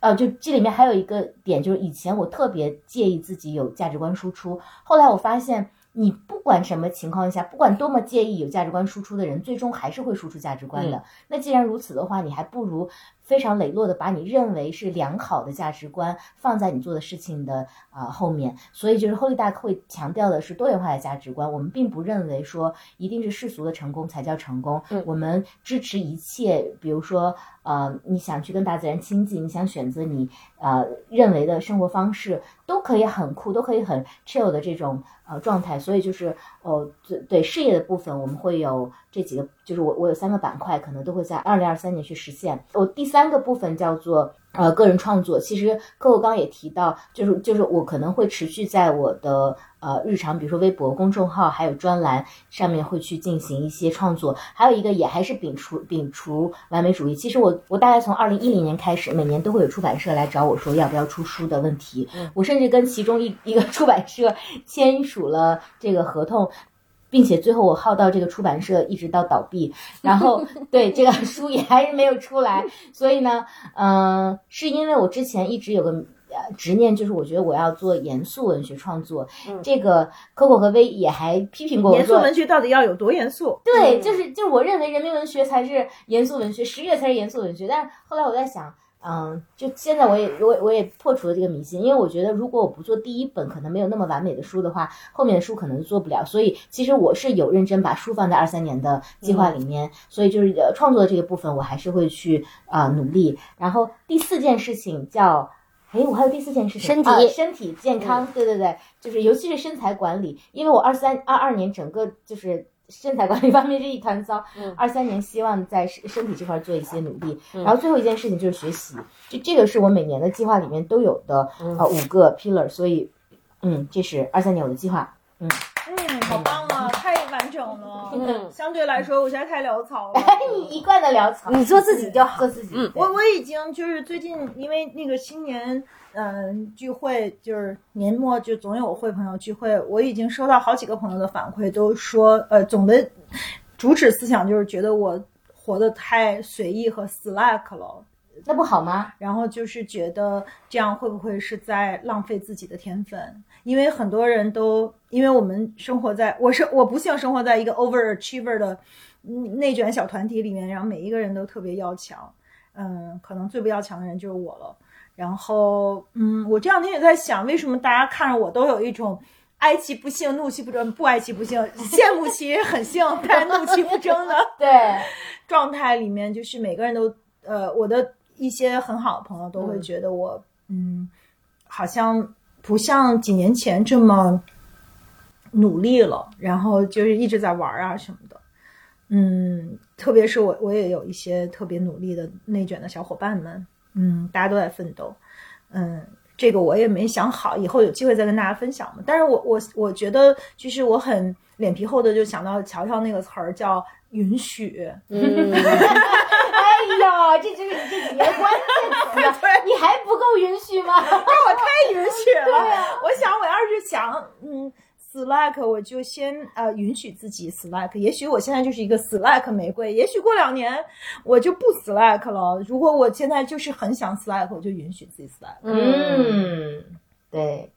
呃，就这里面还有一个点，就是以前我特别介意自己有价值观输出，后来我发现，你不管什么情况下，不管多么介意有价值观输出的人，最终还是会输出价值观的。那既然如此的话，你还不如非常磊落的把你认为是良好的价值观放在你做的事情的啊、后面，所以就是 Holy Duck 会强调的是多元化的价值观。我们并不认为说一定是世俗的成功才叫成功，嗯我们支持一切，比如说呃，你想去跟大自然亲近，你想选择你呃认为的生活方式，都可以很酷，都可以很 chill 的这种呃状态。所以就是哦，对对事业的部分，我们会有这几个，就是我我有三个板块，可能都会在二零二三年去实现。我第三个部分叫做。呃，个人创作，其实客户刚刚也提到，就是就是我可能会持续在我的呃日常，比如说微博公众号还有专栏上面会去进行一些创作。还有一个也还是摒除摒除完美主义。其实我我大概从二零一零年开始，每年都会有出版社来找我说要不要出书的问题。我甚至跟其中一一个出版社签署了这个合同。并且最后我耗到这个出版社一直到倒闭，然后对这个书也还是没有出来，所以呢，嗯、是因为我之前一直有个呃执念，就是我觉得我要做严肃文学创作。嗯这个 Coco 和薇也还批评过我说，严肃文学到底要有多严肃？对，嗯就是就是我认为人民文学才是严肃文学，十月才是严肃文学。但是后来我在想，嗯，就现在我也我我也破除了这个迷信，因为我觉得如果我不做第一本可能没有那么完美的书的话，后面的书可能做不了。所以其实我是有认真把书放在二三年的计划里面，所以就是呃创作的这个部分我还是会去啊、呃努力。然后第四件事情叫。哎，我还有第四件事情，身体啊身体健康，对对对，就是尤其是身材管理，因为我二三二二年整个就是身材管理方面是一团糟，嗯。二三年希望在身身体这块做一些努力，嗯。然后最后一件事情就是学习，就这个是我每年的计划里面都有的嗯。呃五个 pillar，所以嗯，这是二三年我的计划，嗯，嗯好棒嗯相对来说，我现在太潦草了。你一贯的潦草，你做自己就好做自己，嗯我我已经就是最近因为那个新年嗯、聚会，就是年末就总有会朋友聚会，我已经收到好几个朋友的反馈，都说呃总的主旨思想就是觉得我活得太随意和 slack 了。那不好吗？然后就是觉得这样会不会是在浪费自己的天分？因为很多人都，因为我们生活在，我是我不幸生活在一个 overachiever 的嗯内卷小团体里面，然后每一个人都特别要强，嗯，可能最不要强的人就是我了。然后，嗯，我这两天也在想，为什么大家看着我都有一种哀其不幸，怒其不争，不哀其不幸，羡慕其很幸，但是怒其不争的 对，状态里面，就是每个人都，呃，我的一些很好的朋友都会觉得我，嗯，好像不像几年前这么努力了，然后就是一直在玩啊什么的，嗯，特别是我，我也有一些特别努力的内卷的小伙伴们，嗯，大家都在奋斗，嗯。这个我也没想好，以后有机会再跟大家分享嘛。但是我我我觉得，就是我很脸皮厚的，就想到乔乔那个词儿叫允许，嗯，哎呀，这就是你这几年关键词啊，你还不够允许吗？我太允许了。我想，我要是想，嗯，slack，我就先呃允许自己 slack。也许我现在就是一个 slack 玫瑰，也许过两年我就不 slack 了。如果我现在就是很想 slack，我就允许自己 slack，嗯，对，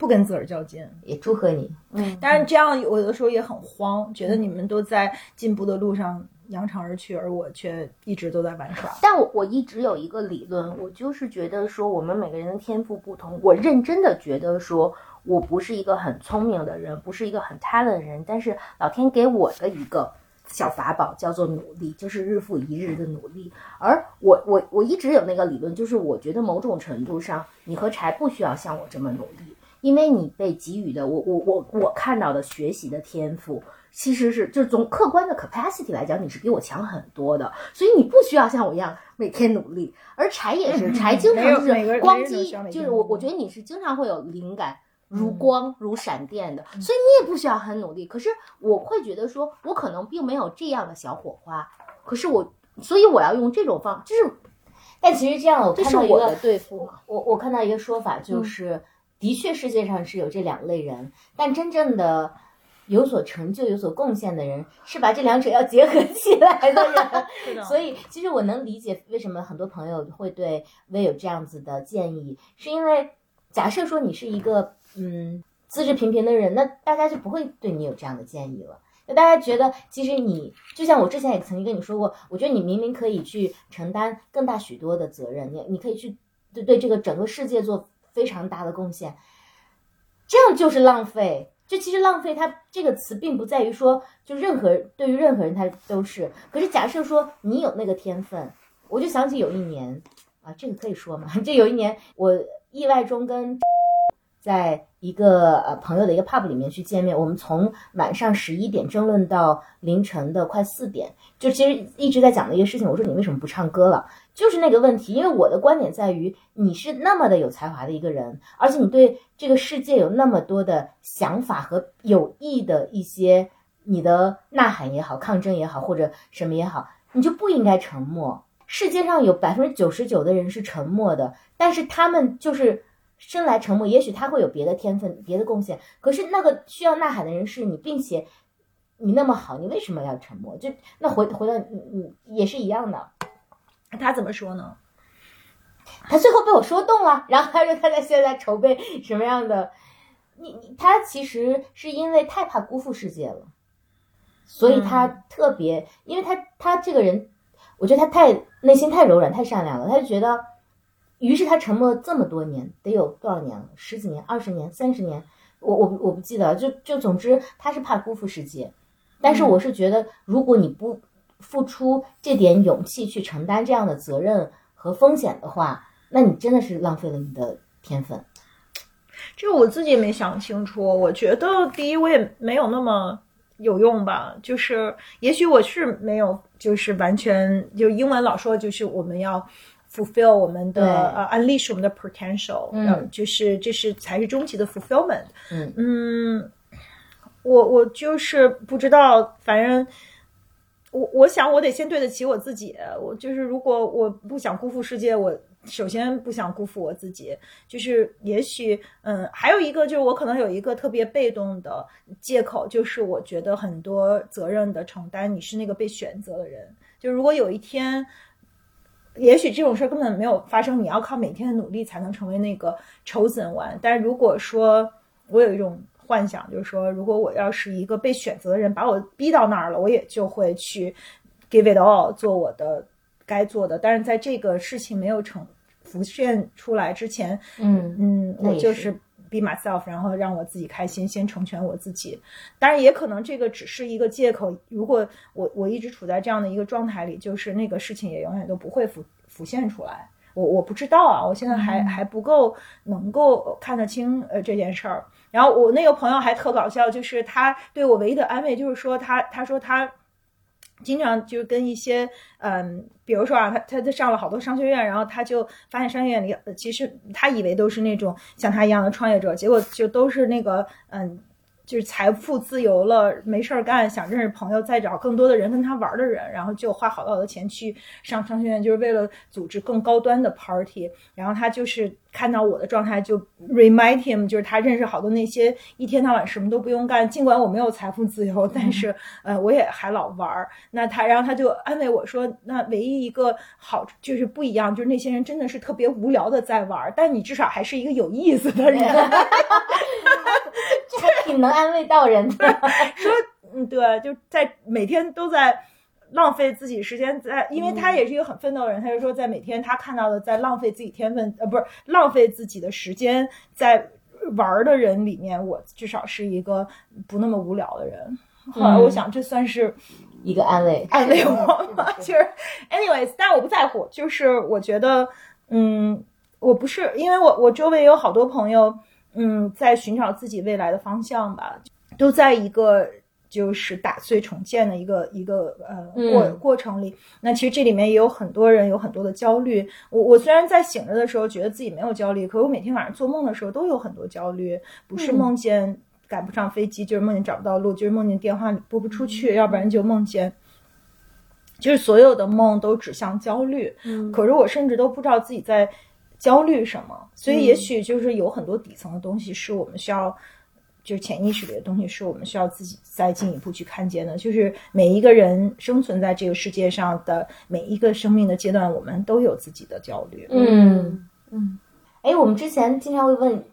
不跟自个儿较劲。也祝贺你。嗯，但是这样有的时候也很慌，觉得你们都在进步的路上扬长而去，而我却一直都在玩耍。但我我一直有一个理论，我就是觉得说我们每个人的天赋不同，我认真的觉得说我不是一个很聪明的人，不是一个很 talent 的人，但是老天给我的一个小法宝叫做努力，就是日复一日的努力。而我我我一直有那个理论，就是我觉得某种程度上，你和柴不需要像我这么努力，因为你被给予的我我我我看到的学习的天赋。其实是，就是从客观的 capacity 来讲，你是比我强很多的，所以你不需要像我一样每天努力。而柴也是，柴经常就是光机就是我我觉得你是经常会有灵感如光、如闪电的，所以你也不需要很努力。可是我会觉得说，我可能并没有这样的小火花，可是我，所以我要用这种方，就是但其实这样，我这看到一个是我的对付嘛。我我看到一个说法，就是、的确世界上是有这两类人，但真正的有所成就、有所贡献的人，是把这两者要结合起来的人。所以，其实我能理解为什么很多朋友会对薇有这样子的建议，是因为假设说你是一个嗯资质平平的人，那大家就不会对你有这样的建议了。大家觉得，其实你就像我之前也曾经跟你说过，我觉得你明明可以去承担更大许多的责任，你你可以去对对这个整个世界做非常大的贡献，这样就是浪费。这其实浪费它这个词并不在于说，就任何对于任何人他都是。可是假设说你有那个天分，我就想起有一年啊，这个可以说吗？这有一年我意外中跟在一个呃朋友的一个 pub 里面去见面，我们从晚上十一点争论到凌晨的快四点，就其实一直在讲的一个事情。我说你为什么不唱歌了？就是那个问题，因为我的观点在于你是那么的有才华的一个人，而且你对这个世界有那么多的想法和有益的一些你的呐喊也好、抗争也好或者什么也好，你就不应该沉默。世界上有百分之九十九的人是沉默的，但是他们就是生来沉默。也许他会有别的天分、别的贡献，可是那个需要呐喊的人是你，并且你那么好，你为什么要沉默？就那回回到你你也是一样的。他怎么说呢？他最后被我说动了，然后他说他在现在筹备什么样的？你你他其实是因为太怕辜负世界了，所以他特别，因为他他这个人，我觉得他太内心太柔软、太善良了，他就觉得，于是他沉默了这么多年，得有多少年了？十几年、二十年、三十年？我我我不记得，就就总之他是怕辜负世界，但是我是觉得，如果你不。付出这点勇气去承担这样的责任和风险的话，那你真的是浪费了你的天分。这我自己也没想清楚。我觉得第一，我也没有那么有用吧。就是也许我是没有，就是完全就英文老说，就是我们要 fulfill 我们的呃 unleash 我们的 potential，嗯，就是这是才是终极的 fulfillment。嗯嗯，我我就是不知道，反正。我我想我得先对得起我自己，我就是如果我不想辜负世界，我首先不想辜负我自己。就是也许，嗯，还有一个就是我可能有一个特别被动的借口，就是我觉得很多责任的承担，你是那个被选择的人。就如果有一天，也许这种事儿根本没有发生，你要靠每天的努力才能成为那个 chosen one。但是如果说我有一种。幻想就是说，如果我要是一个被选择的人，把我逼到那儿了，我也就会去 give it all 做我的该做的。但是在这个事情没有成浮现出来之前，嗯嗯，我就是 be myself，然后让我自己开心，先成全我自己。当然，也可能这个只是一个借口。如果我我一直处在这样的一个状态里，就是那个事情也永远都不会浮浮现出来。我我不知道啊，我现在还还不够能够看得清呃这件事儿。然后我那个朋友还特搞笑，就是他对我唯一的安慰就是说他他说他经常就跟一些嗯，比如说啊，他他他上了好多商学院，然后他就发现商学院里其实他以为都是那种像他一样的创业者，结果就都是那个嗯。就是财富自由了，没事儿干，想认识朋友，再找更多的人跟他玩的人，然后就花好多好多钱去上商学院，就是为了组织更高端的 party。然后他就是看到我的状态，就 remind him，就是他认识好多那些一天到晚什么都不用干，尽管我没有财富自由，但是呃我也还老玩儿。那他，然后他就安慰我说，那唯一一个好就是不一样，就是那些人真的是特别无聊的在玩，但你至少还是一个有意思的人。这挺能安慰到人的。说，嗯，对，就在每天都在浪费自己时间，在，因为他也是一个很奋斗的人，他就说，在每天他看到的在浪费自己天分，呃，不是浪费自己的时间在玩的人里面，我至少是一个不那么无聊的人。后来我想，这算是一个安慰，安慰我吗？其实，anyways，但我不在乎，就是我觉得，嗯，我不是，因为我我周围有好多朋友。嗯，在寻找自己未来的方向吧，都在一个就是打碎重建的一个一个呃过过程里。那其实这里面也有很多人有很多的焦虑。我我虽然在醒着的时候觉得自己没有焦虑，可我每天晚上做梦的时候都有很多焦虑。不是梦见赶不上飞机，就是梦见找不到路，就是梦见电话拨不出去，要不然就梦见，就是所有的梦都指向焦虑。嗯，可是我甚至都不知道自己在。焦虑什么？所以也许就是有很多底层的东西是我们需要，就是潜意识里的东西是我们需要自己再进一步去看见的。就是每一个人生存在这个世界上的每一个生命的阶段，我们都有自己的焦虑。嗯嗯。哎，我们之前经常会问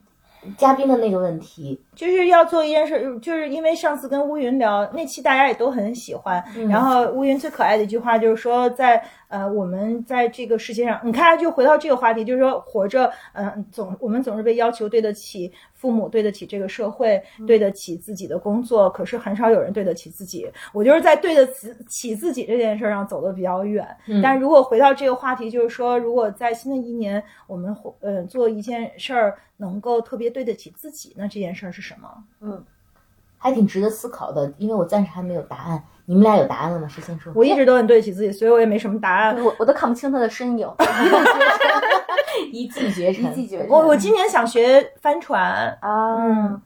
嘉宾的那个问题，就是要做一件事，就是因为上次跟乌云聊那期，大家也都很喜欢。然后乌云最可爱的一句话就是说，在呃我们在这个世界上，你看就回到这个话题，就是说活着，嗯、总我们总是被要求对得起父母，对得起这个社会，对得起自己的工作，可是很少有人对得起自己。我就是在对得起起自己这件事上走得比较远。但如果回到这个话题，就是说，如果在新的一年我们呃做一件事儿能够特别对得起自己，那这件事儿是什么？嗯还挺值得思考的，因为我暂时还没有答案。你们俩有答案了吗？谁先说？我一直都很对得起自己，所以我也没什么答案。我我都看不清他的身影，一骑绝尘，一骑绝尘。我我今年想学帆船，啊，嗯，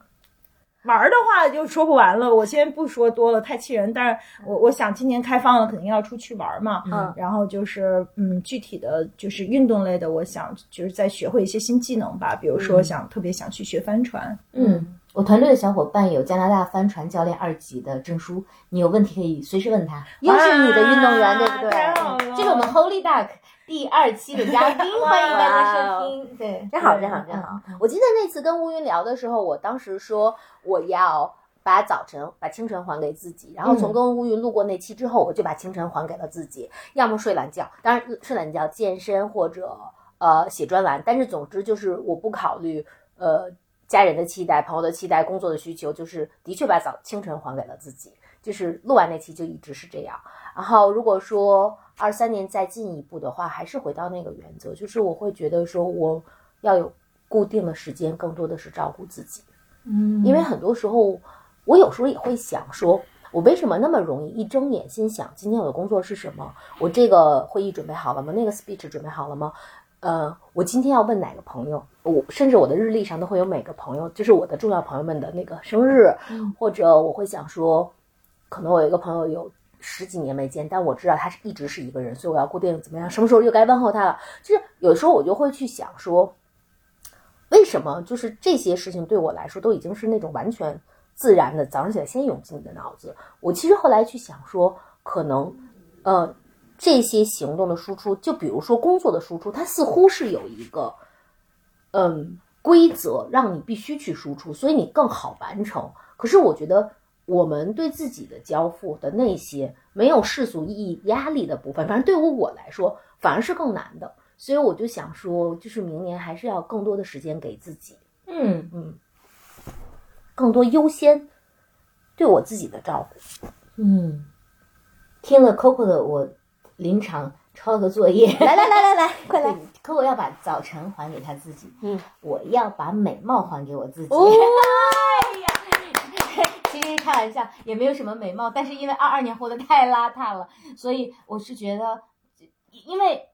玩儿的话就说不完了，我先不说多了，太气人。但是我我想今年开放了，肯定要出去玩嘛。嗯然后就是嗯，具体的就是运动类的，我想就是再学会一些新技能吧，比如说想、特别想去学帆船。嗯，我团队的小伙伴有加拿大帆船教练二级的证书，你有问题可以随时问他。又是你的运动员，对不对？了这是我们 Holy Duck 第二期的嘉宾，欢迎大家收听。对，真好，真好，真好！我记得那次跟乌云聊的时候，我当时说我要把早晨、把清晨还给自己，然后从跟乌云录过那期之后，我就把清晨还给了自己，要么睡懒觉，当然睡懒觉、健身或者呃写专栏，但是总之就是我不考虑呃家人的期待、朋友的期待、工作的需求，就是的确把早清晨还给了自己。就是录完那期就一直是这样。然后如果说二三年再进一步的话，还是回到那个原则，就是我会觉得说我要有固定的时间，更多的是照顾自己。嗯因为很多时候，我有时候也会想说，我为什么那么容易一睁眼心想今天我的工作是什么？我这个会议准备好了吗？那个 speech 准备好了吗？呃，我今天要问哪个朋友？我甚至我的日历上都会有每个朋友，就是我的重要朋友们的那个生日，或者我会想说，可能我有一个朋友有十几年没见，但我知道他是一直是一个人，所以我要固定怎么样，什么时候又该问候他了。就是有时候我就会去想说，为什么就是这些事情对我来说都已经是那种完全自然的，早上起来先涌进你的脑子。我其实后来去想说，可能呃这些行动的输出，就比如说工作的输出，它似乎是有一个嗯规则让你必须去输出，所以你更好完成。可是我觉得我们对自己的交付的那些没有世俗意义压力的部分，反正对于我来说反而是更难的。所以我就想说，就是明年还是要更多的时间给自己，嗯嗯，更多优先对我自己的照顾。嗯，听了 Coco 的，我临场抄了个作业。来来来来来，快来！，Coco 要把早晨还给他自己，嗯，我要把美貌还给我自己。哦哎呀，其实开玩笑，也没有什么美貌，但是因为二二年活得太邋遢了，所以我是觉得，因为。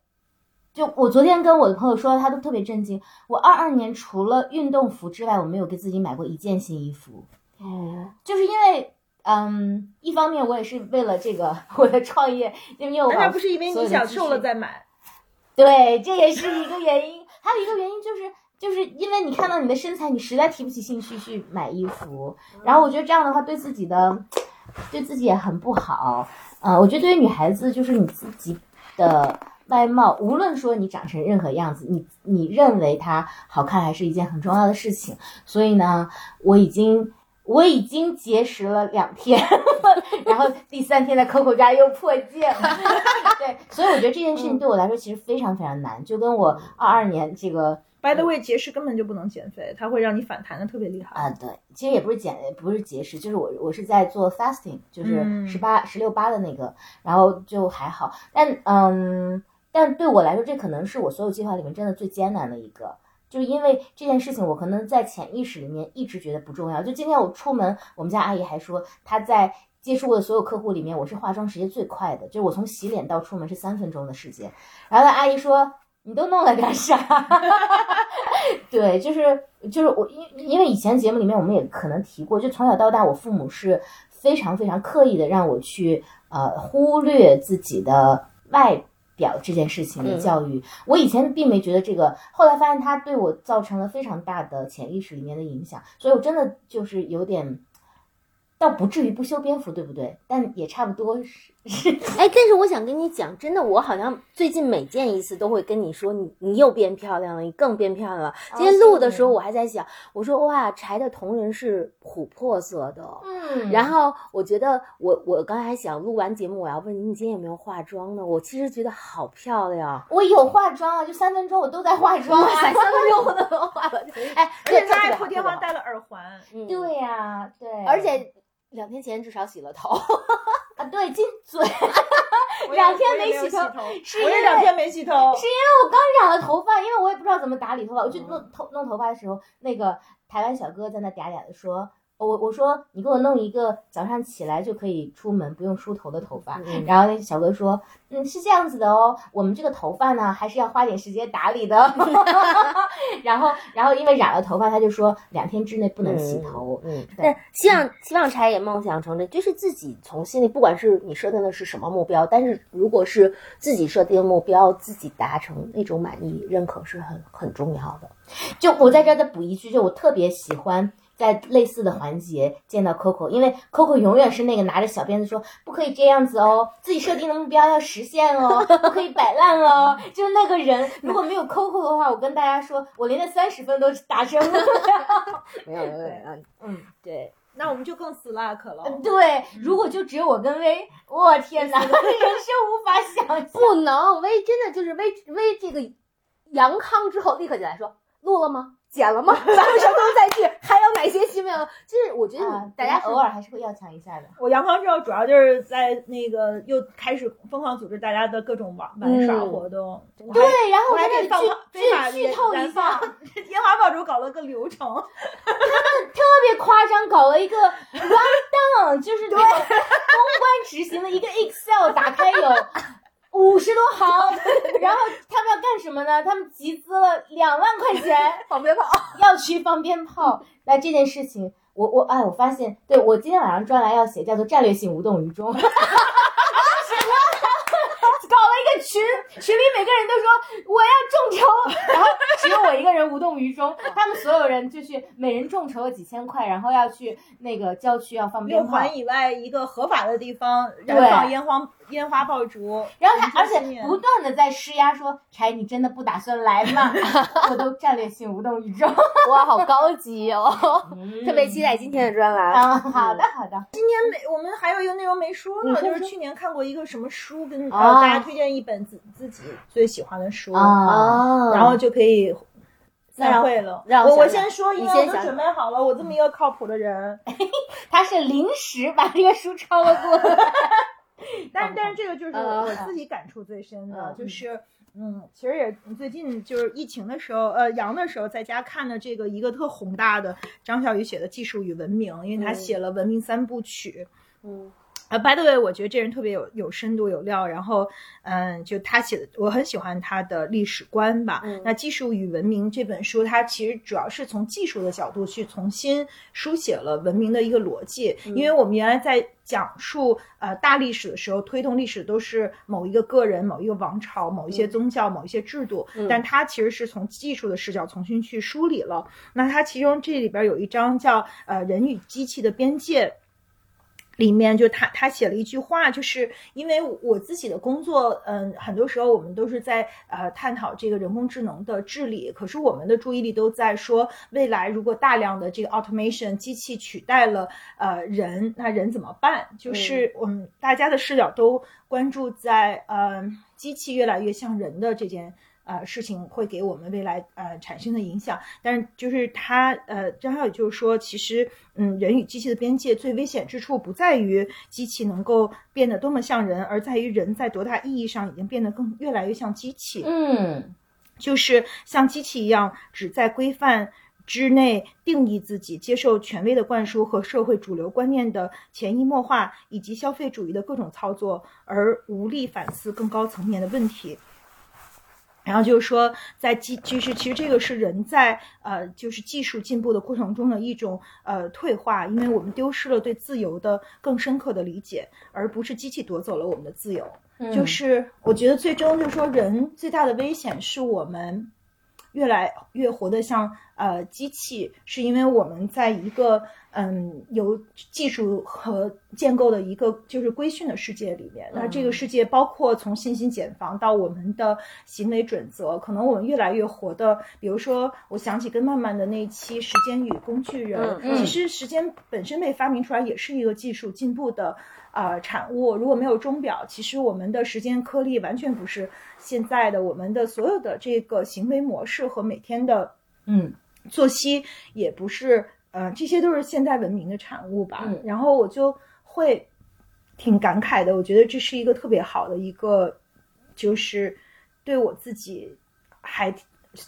就我昨天跟我的朋友说，他都特别震惊。我二二年除了运动服之外，我没有给自己买过一件新衣服。哦，就是因为，嗯，一方面我也是为了这个 我的创业，因为我难道不是因为你想瘦了再买？对，这也是一个原因。还有一个原因就是，就是因为你看到你的身材，你实在提不起兴趣去买衣服。然后我觉得这样的话，对自己的，对自己也很不好。呃，我觉得对于女孩子，就是你自己的外貌，无论说你长成任何样子，你你认为它好看，还是一件很重要的事情。所以呢，我已经。我已经节食了两天，然后第三天在 Coco 家又破戒了。对，所以我觉得这件事情对我来说其实非常非常难，就跟我二二年这个 By the way，节食根本就不能减肥，它会让你反弹的特别厉害。啊，对，其实也不是减，不是节食，就是我我是在做 fasting，就是嗯十八、十六八的那个，然后就还好，但嗯，但对我来说，这可能是我所有计划里面真的最艰难的一个。就是因为这件事情，我可能在潜意识里面一直觉得不重要。就今天我出门，我们家阿姨还说，她在接触过的所有客户里面，我是化妆时间最快的，就我从洗脸到出门是三分钟的时间。然后她阿姨说：“你都弄了干啥？” 对，就是就是我因因为以前节目里面我们也可能提过，就从小到大，我父母是非常非常刻意的让我去呃忽略自己的外表这件事情的教育。我以前并没觉得这个，后来发现它对我造成了非常大的潜意识里面的影响，所以我真的就是有点。倒不至于不修边幅，对不对？但也差不多是 哎，但是我想跟你讲，真的，我好像最近每见一次都会跟你说，你你又变漂亮了，你更变漂亮了。今天录的时候，我还在想，我说哇，柴的瞳仁是琥珀色的，嗯然后我觉得我我刚才还想录完节目我要问你，你今天有没有化妆呢？我其实觉得好漂亮。我有化妆啊，就三分钟我都在化妆啊，三分钟我都化了。哎，而且他还特别好破天荒特别好戴了耳环，嗯对呀、对，而且两天前至少洗了头。啊，对，进嘴，两天没洗头头，是因为两天没洗头，是因为我刚染了头发，因为我也不知道怎么打理头发，我去弄头弄头发的时候，那个台湾小哥在那嗲嗲的说。我我说你给我弄一个早上起来就可以出门不用梳头的头发，嗯然后那小哥说，嗯是这样子的哦，我们这个头发呢还是要花点时间打理的。然后然后因为染了头发，他就说两天之内不能洗头。嗯，对但希望希望柴也梦想成真，就是自己从心里，不管是你设定的是什么目标，但是如果是自己设定的目标，自己达成那种满意、认可是很很重要的。就我在这儿再补一句，就我特别喜欢在类似的环节见到 Coco，因为 Coco 永远是那个拿着小鞭子说不可以这样子哦，自己设定的目标要实现哦，不可以摆烂哦。就是那个人，如果没有 Coco 的话，我跟大家说，我连那三十分都达成不了。没有没有没有，嗯，对，那我们就更 slack 了。对，如果就只有我跟薇，我天哪，人生无法想象。不能薇真的就是薇薇这个阳康之后立刻就来说录了吗？剪了吗？咱们什么时候再聚？还有哪些新闻？就是我觉得啊，大家偶尔还是会要强一下的。我阳康之后，主要就是在那个又开始疯狂组织大家的各种玩玩耍嗯活动。对，然后我我在这里还给剧剧剧透一下，特 烟花爆竹搞了个流程，特别夸张，搞了一个 run down，就是那个公关执行的一个 Excel，打开有五十多行，然后他们要干什么呢？他们集资了两万块钱 放鞭炮。要去放鞭炮。那这件事情，我我哎，我发现，对我今天晚上专栏要写叫做战略性无动于衷。搞了一个群，群里每个人都说我要众筹，然后只有我一个人无动于衷。他们所有人就是，每人众筹了几千块，然后要去那个郊区要放六鞭炮。环以外一个合法的地方对燃放烟花烟花爆竹。然后他而且不断的在施压说：“柴，你真的不打算来吗？” 我都战略性无动于衷。哇，好高级哦！特别期待待今天的专栏。啊！好的，好的。今天没，我们还有一个内容没说呢，就是去年看过一个什么书，跟大家推荐一本自自己最喜欢的书，啊，哦然后就可以散会了。让我我先说，因为我准备好了，我这么一个靠谱的人。他是临时把这个书抄了过来。但是但是这个就是呃我自己感触最深的，嗯就是嗯，其实也最近就是疫情的时候，呃，阳的时候在家看的这个一个特宏大的张小雨写的《技术与文明》，因为他嗯写了《文明三部曲》。嗯呃，by the way，我觉得这人特别有有深度有料，然后，嗯，就他写的，我很喜欢他的历史观吧。嗯那《技术与文明》这本书，它其实主要是从技术的角度去重新书写了文明的一个逻辑，因为我们原来在讲述呃大历史的时候，推动历史都是某一个个人、某一个王朝、某一些宗教、某一些制度，嗯但他其实是从技术的视角重新去梳理了。那他其中这里边有一章叫呃人与机器的边界。里面就他他写了一句话，就是因为我自己的工作，嗯，很多时候我们都是在呃探讨这个人工智能的治理，可是我们的注意力都在说未来如果大量的这个 automation 机器取代了呃人，那人怎么办？就是我们大家的视角都关注在呃机器越来越像人的这件。呃，事情会给我们未来呃产生的影响，但是就是他呃，张小雨就是说，其实嗯，人与机器的边界最危险之处不在于机器能够变得多么像人，而在于人在多大意义上已经变得更越来越像机器。嗯就是像机器一样，只在规范之内定义自己，接受权威的灌输和社会主流观念的潜移默化，以及消费主义的各种操作，而无力反思更高层面的问题。然后就是说，在技其实其实这个是人在呃就是技术进步的过程中的一种呃退化，因为我们丢失了对自由的更深刻的理解，而不是机器夺走了我们的自由。嗯就是我觉得最终就是说，人最大的危险是我们越来越活得像呃机器，是因为我们在一个嗯由技术和建构的一个就是规训的世界里面。那这个世界包括从信息茧房到我们的行为准则，可能我们越来越活的，比如说我想起跟曼曼的那一期《时间与工具人》，嗯其实时间本身被发明出来也是一个技术进步的。啊、产物如果没有钟表，其实我们的时间颗粒完全不是现在的，我们的所有的这个行为模式和每天的嗯。作息也不是，呃，这些都是现代文明的产物吧。嗯。然后我就会挺感慨的，我觉得这是一个特别好的一个，就是对我自己还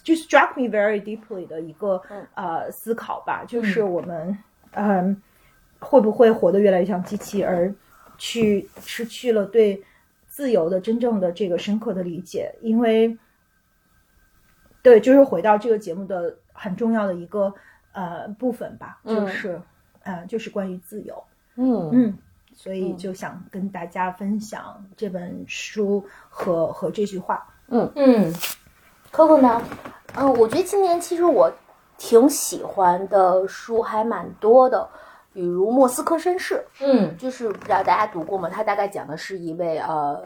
就 struck me very deeply 的一个、嗯。呃思考吧，就是我们嗯、会不会活得越来越像机器，而去失去了对自由的真正的这个深刻的理解，因为。对，就是回到这个节目的很重要的一个呃部分吧，嗯就是、呃，就是关于自由。嗯嗯，所以就想跟大家分享这本书和和这句话。嗯嗯 Coco 呢？嗯，我觉得今年其实我挺喜欢的书还蛮多的，比如《莫斯科绅士》，嗯就是不知道大家读过吗？他大概讲的是一位呃，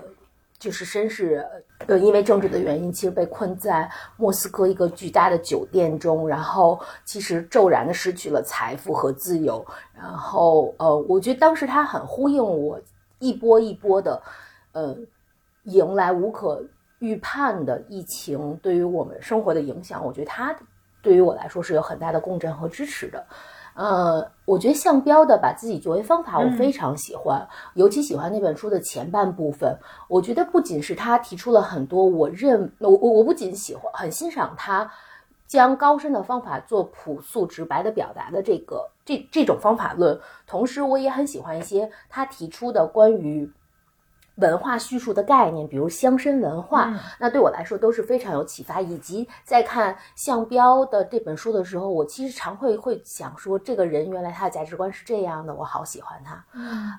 就是绅士，呃，因为政治的原因，其实被困在莫斯科一个巨大的酒店中，然后其实骤然的失去了财富和自由。然后呃，我觉得当时他很呼应我一波一波的，呃，迎来无可预判的疫情对于我们生活的影响。我觉得他对于我来说是有很大的共振和支持的。呃，我觉得项标的把自己作为方法，我嗯非常喜欢，尤其喜欢那本书的前半部分。我觉得不仅是他提出了很多我认我我我不仅喜欢很欣赏他将高深的方法做朴素直白的表达的这个这这种方法论，同时我也很喜欢一些他提出的关于。文化叙述的概念，比如乡绅文化，嗯那对我来说都是非常有启发。以及在看项标的这本书的时候，我其实常会会想说，这个人原来他的价值观是这样的，我好喜欢他。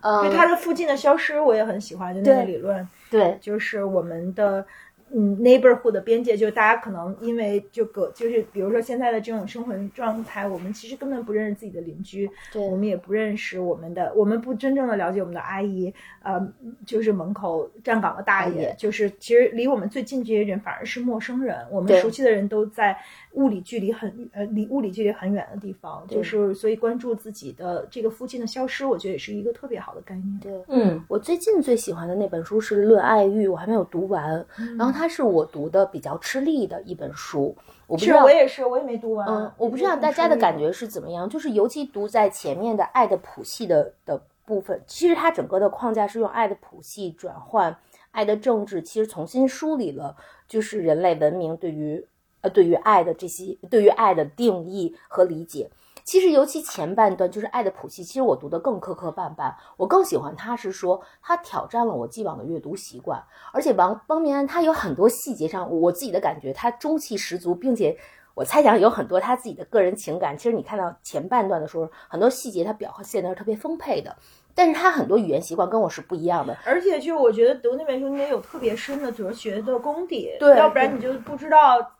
嗯，就它的附近的消失，我也很喜欢，就那个理论，对就是我们的。嗯，neighborhood 的边界，就是大家可能因为就个，就是比如说现在的这种生活状态，我们其实根本不认识自己的邻居，对。我们也不认识我们的，我们不真正的了解我们的阿姨，呃，就是门口站岗的大爷，大爷。就是其实离我们最近这些人反而是陌生人，我们熟悉的人都在物理距离很呃离物理距离很远的地方，就是所以关注自己的这个附近的消失，我觉得也是一个特别好的概念。对。嗯我最近最喜欢的那本书是《论爱欲》，我还没有读完。然后它是我读的比较吃力的一本书，我不知是道我也是，我也没读完。嗯，我不知道大家的感觉是怎么样，就是尤其读在前面的爱的谱系的的部分，其实它整个的框架是用爱的谱系转换爱的政治，其实重新梳理了就是人类文明对于呃对于爱的这些对于爱的定义和理解。其实，尤其前半段就是爱的谱系，其实我读的更磕磕绊绊。我更喜欢他是说，他挑战了我既往的阅读习惯，而且王汪明安他有很多细节上，我自己的感觉他中气十足，并且我猜想有很多他自己的个人情感。其实你看到前半段的时候，很多细节他表现的是特别丰沛的，但是他很多语言习惯跟我是不一样的。而且就我觉得读那本书，你得有特别深的哲学的功底，对要不然你就不知道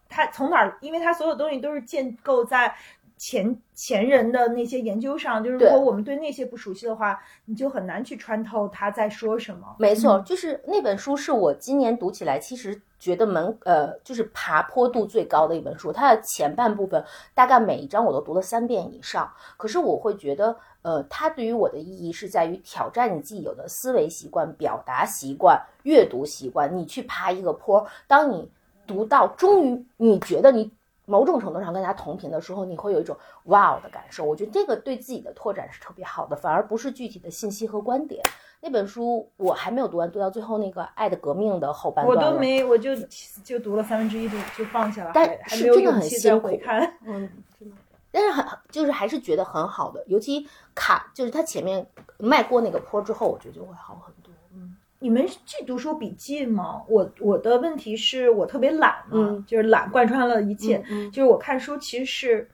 他从哪儿，因为他所有东西都是建构在前前人的那些研究上，就是如果我们对那些不熟悉的话，你就很难去穿透他在说什么。没错，就是那本书是我今年读起来，其实觉得门呃就是爬坡度最高的一本书。它的前半部分大概每一章我都读了三遍以上，可是我会觉得，呃，它对于我的意义是在于挑战你既有的思维习惯、表达习惯、阅读习惯。你去爬一个坡，当你读到终于你觉得你。某种程度上跟他同频的时候，你会有一种哇哦的感受。我觉得这个对自己的拓展是特别好的，反而不是具体的信息和观点。那本书我还没有读完，读到最后那个《爱的革命》的后半段我都没，我就就读了三分之一就就放下了，但是真的很辛苦看。嗯，真的，但是很就是还是觉得很好的，尤其卡就是他前面迈过那个坡之后，我觉得就会好很你们记读书笔记吗？我我的问题是我特别懒嘛，嗯就是懒贯穿了一切。嗯就是我看书其实是，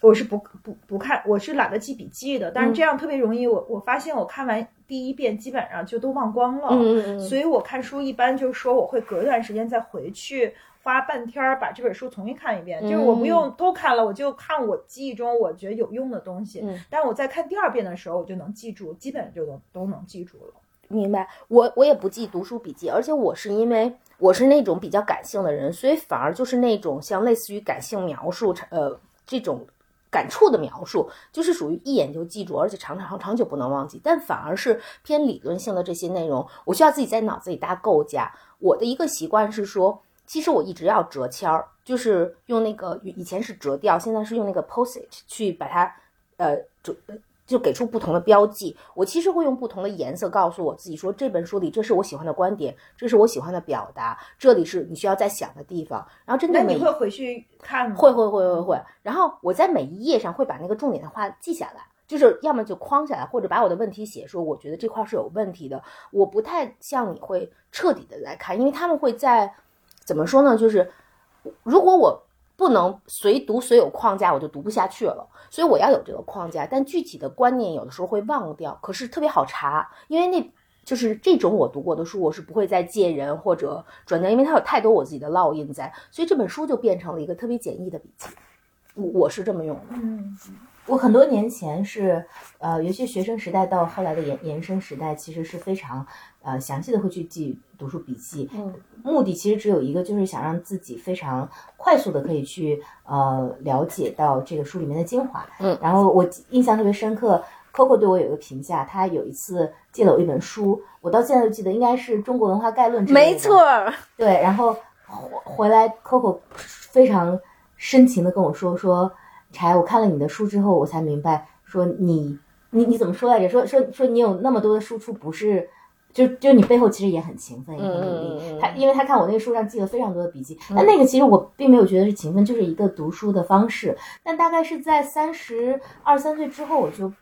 我是不不不看，我是懒得记笔记的，但是嗯这样特别容易，我我发现我看完第一遍基本上就都忘光了。嗯嗯嗯所以我看书一般就是说我会隔一段时间再回去。花半天儿把这本书重新看一遍，就是我不用都看了，我就看我记忆中我觉得有用的东西。嗯但是我在看第二遍的时候，我就能记住，基本就都都能记住了。明白，我我也不记读书笔记，而且我是因为我是那种比较感性的人，所以反而就是那种像类似于感性描述，呃，这种感触的描述，就是属于一眼就记住，而且长长长久不能忘记。但反而是偏理论性的这些内容，我需要自己在脑子里搭构架。我的一个习惯是说，其实我一直要折签儿，就是用那个以前是折掉，现在是用那个 post-it 去把它呃折。就给出不同的标记，我其实会用不同的颜色告诉我自己说，这本书里这是我喜欢的观点，这是我喜欢的表达，这里是你需要再想的地方。然后针那对每你会回去看吗？会会会会会，然后我在每一页上会把那个重点的话记下来，就是要么就框下来，或者把我的问题写说，我觉得这块是有问题的。我不太像你会彻底的来看，因为他们会在怎么说呢？就是如果我不能随读随有框架，我就读不下去了。所以我要有这个框架，但具体的观念有的时候会忘掉，可是特别好查，因为那。就是这种我读过的书，我是不会再借人或者转交，因为它有太多我自己的烙印在，所以这本书就变成了一个特别简易的笔记。我我是这么用的。嗯，我很多年前是，呃，尤其学生时代到后来的延延伸时代，其实是非常，呃，详细的会去记读书笔记。嗯，目的其实只有一个，就是想让自己非常快速的可以去呃了解到这个书里面的精华。嗯，然后我印象特别深刻，Coco 对我有一个评价，他有一次借了我一本书，我到现在都记得，应该是《中国文化概论》。没错儿，对，然后回回来，Coco 非常深情的跟我说说，柴，我看了你的书之后，我才明白，说你你你怎么说来着？说说说你有那么多的输出，不是。就就你背后其实也很勤奋，也很努力。他因为他看我那个书上记了非常多的笔记，但那个其实我并没有觉得是勤奋，就是一个读书的方式。但大概是在三十二三岁之后，我就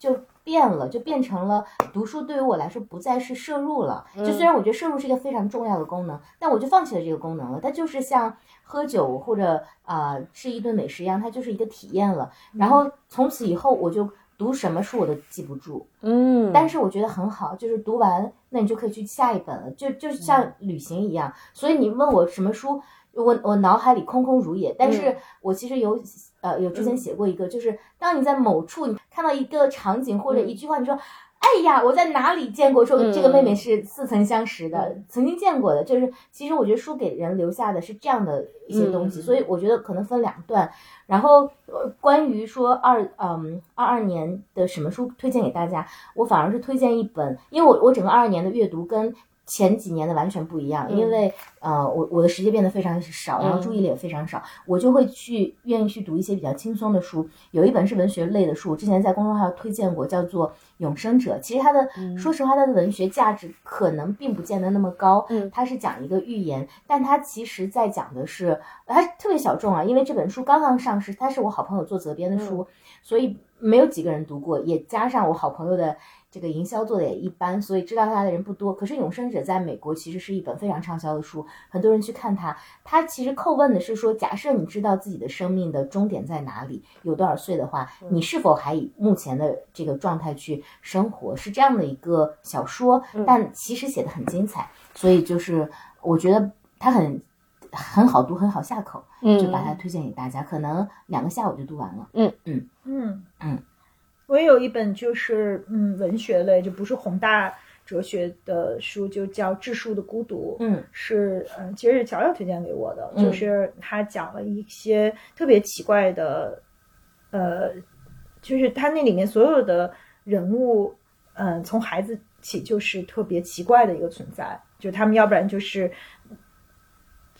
就变了，就变成了读书对于我来说不再是摄入了。就虽然我觉得摄入是一个非常重要的功能，但我就放弃了这个功能了。它就是像喝酒或者啊、呃吃一顿美食一样，它就是一个体验了。然后从此以后，我就读什么书我都记不住，嗯，但是我觉得很好，就是读完那你就可以去下一本了，就就像旅行一样。所以你问我什么书，我我脑海里空空如也，但是我其实有呃有之前写过一个，就是当你在某处你看到一个场景或者一句话，你说。哎呀，我在哪里见过？说这个妹妹是似曾相识的，曾经见过的。就是其实我觉得书给人留下的是这样的一些东西，嗯所以我觉得可能分两段。然后呃关于说二嗯二二年的什么书推荐给大家，我反而是推荐一本，因为我我整个二二年的阅读跟前几年的完全不一样，嗯因为呃我我的时间变得非常少，然后注意力也非常少，我就会去愿意去读一些比较轻松的书。有一本是文学类的书，我之前在公众号推荐过，叫做《永生者》。其实它的、说实话，它的文学价值可能并不见得那么高。嗯它是讲一个寓言，但它其实在讲的是，它特别小众啊，因为这本书刚刚上市，它是我好朋友做责编的书，所以没有几个人读过，也加上我好朋友的这个营销做的也一般，所以知道它的人不多。可是《永生者》在美国其实是一本非常畅销的书，很多人去看它。它其实叩问的是说，假设你知道自己的生命的终点在哪里，有多少岁的话，你是否还以目前的这个状态去生活？是这样的一个小说，但其实写的很精彩，所以就是我觉得它很。很好读，很好下口，嗯就把它推荐给大家。可能两个下午就读完了。嗯嗯嗯嗯我也有一本就是嗯文学类，就不是宏大哲学的书，就叫《致树的孤独》。嗯是嗯，其实是乔乔推荐给我的，嗯就是他讲了一些特别奇怪的，呃，就是他那里面所有的人物，嗯、从孩子起就是特别奇怪的一个存在，就他们要不然就是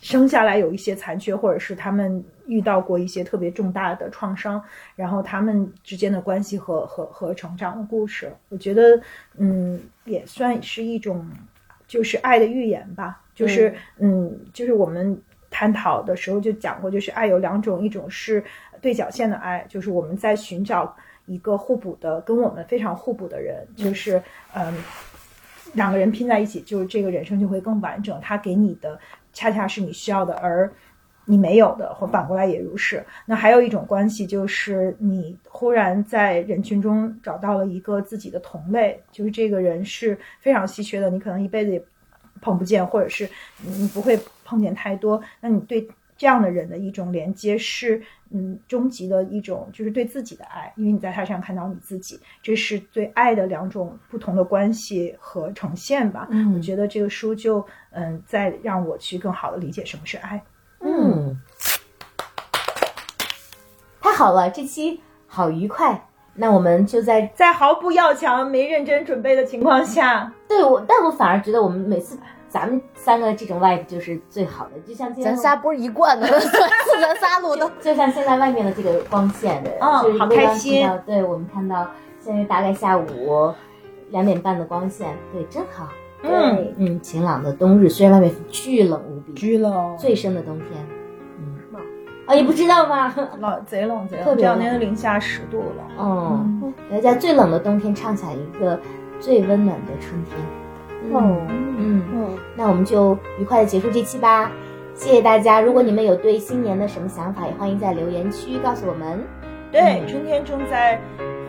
生下来有一些残缺，或者是他们遇到过一些特别重大的创伤，然后他们之间的关系和和和成长的故事，我觉得嗯也算是一种就是爱的预言吧，就是嗯就是我们探讨的时候就讲过，就是爱有两种，一种是对角线的爱，就是我们在寻找一个互补的跟我们非常互补的人，就是嗯。两个人拼在一起，就是这个人生就会更完整。他给你的恰恰是你需要的，而你没有的，或反过来也如是。那还有一种关系，就是你忽然在人群中找到了一个自己的同类，就是这个人是非常稀缺的，你可能一辈子也碰不见，或者是你不会碰见太多。那你对这样的人的一种连接是，嗯，终极的一种就是对自己的爱，因为你在他身上看到你自己，这是对爱的两种不同的关系和呈现吧。嗯我觉得这个书就嗯，在让我去更好的理解什么是爱。嗯，太好了，这期好愉快。那我们就在在毫不要强、没认真准备的情况下，对我，但我反而觉得我们每次咱们三个这种 vibe 就是最好的，就像今天咱仨不是一贯的，是咱仨录的。就像现在外面的这个光线，嗯好开心对我们看到现在大概下午两点半的光线，对，真好。嗯对，嗯，晴朗的冬日，虽然外面巨冷无比，巨冷，最深的冬天，嗯，啊，你不知道吗？老贼冷贼冷，特别这两天都零下十度了。嗯，来在最冷的冬天唱下一个最温暖的春天。哦嗯，嗯，那我们就愉快的结束这期吧。谢谢大家！如果你们有对新年的什么想法，也欢迎在留言区告诉我们。对，嗯春天正在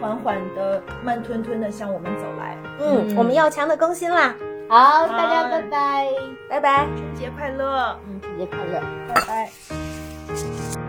缓缓的、慢吞吞的向我们走来。嗯，我们要强的更新啦，好，大家拜拜。拜拜。春节快乐，嗯，春节快乐。拜拜。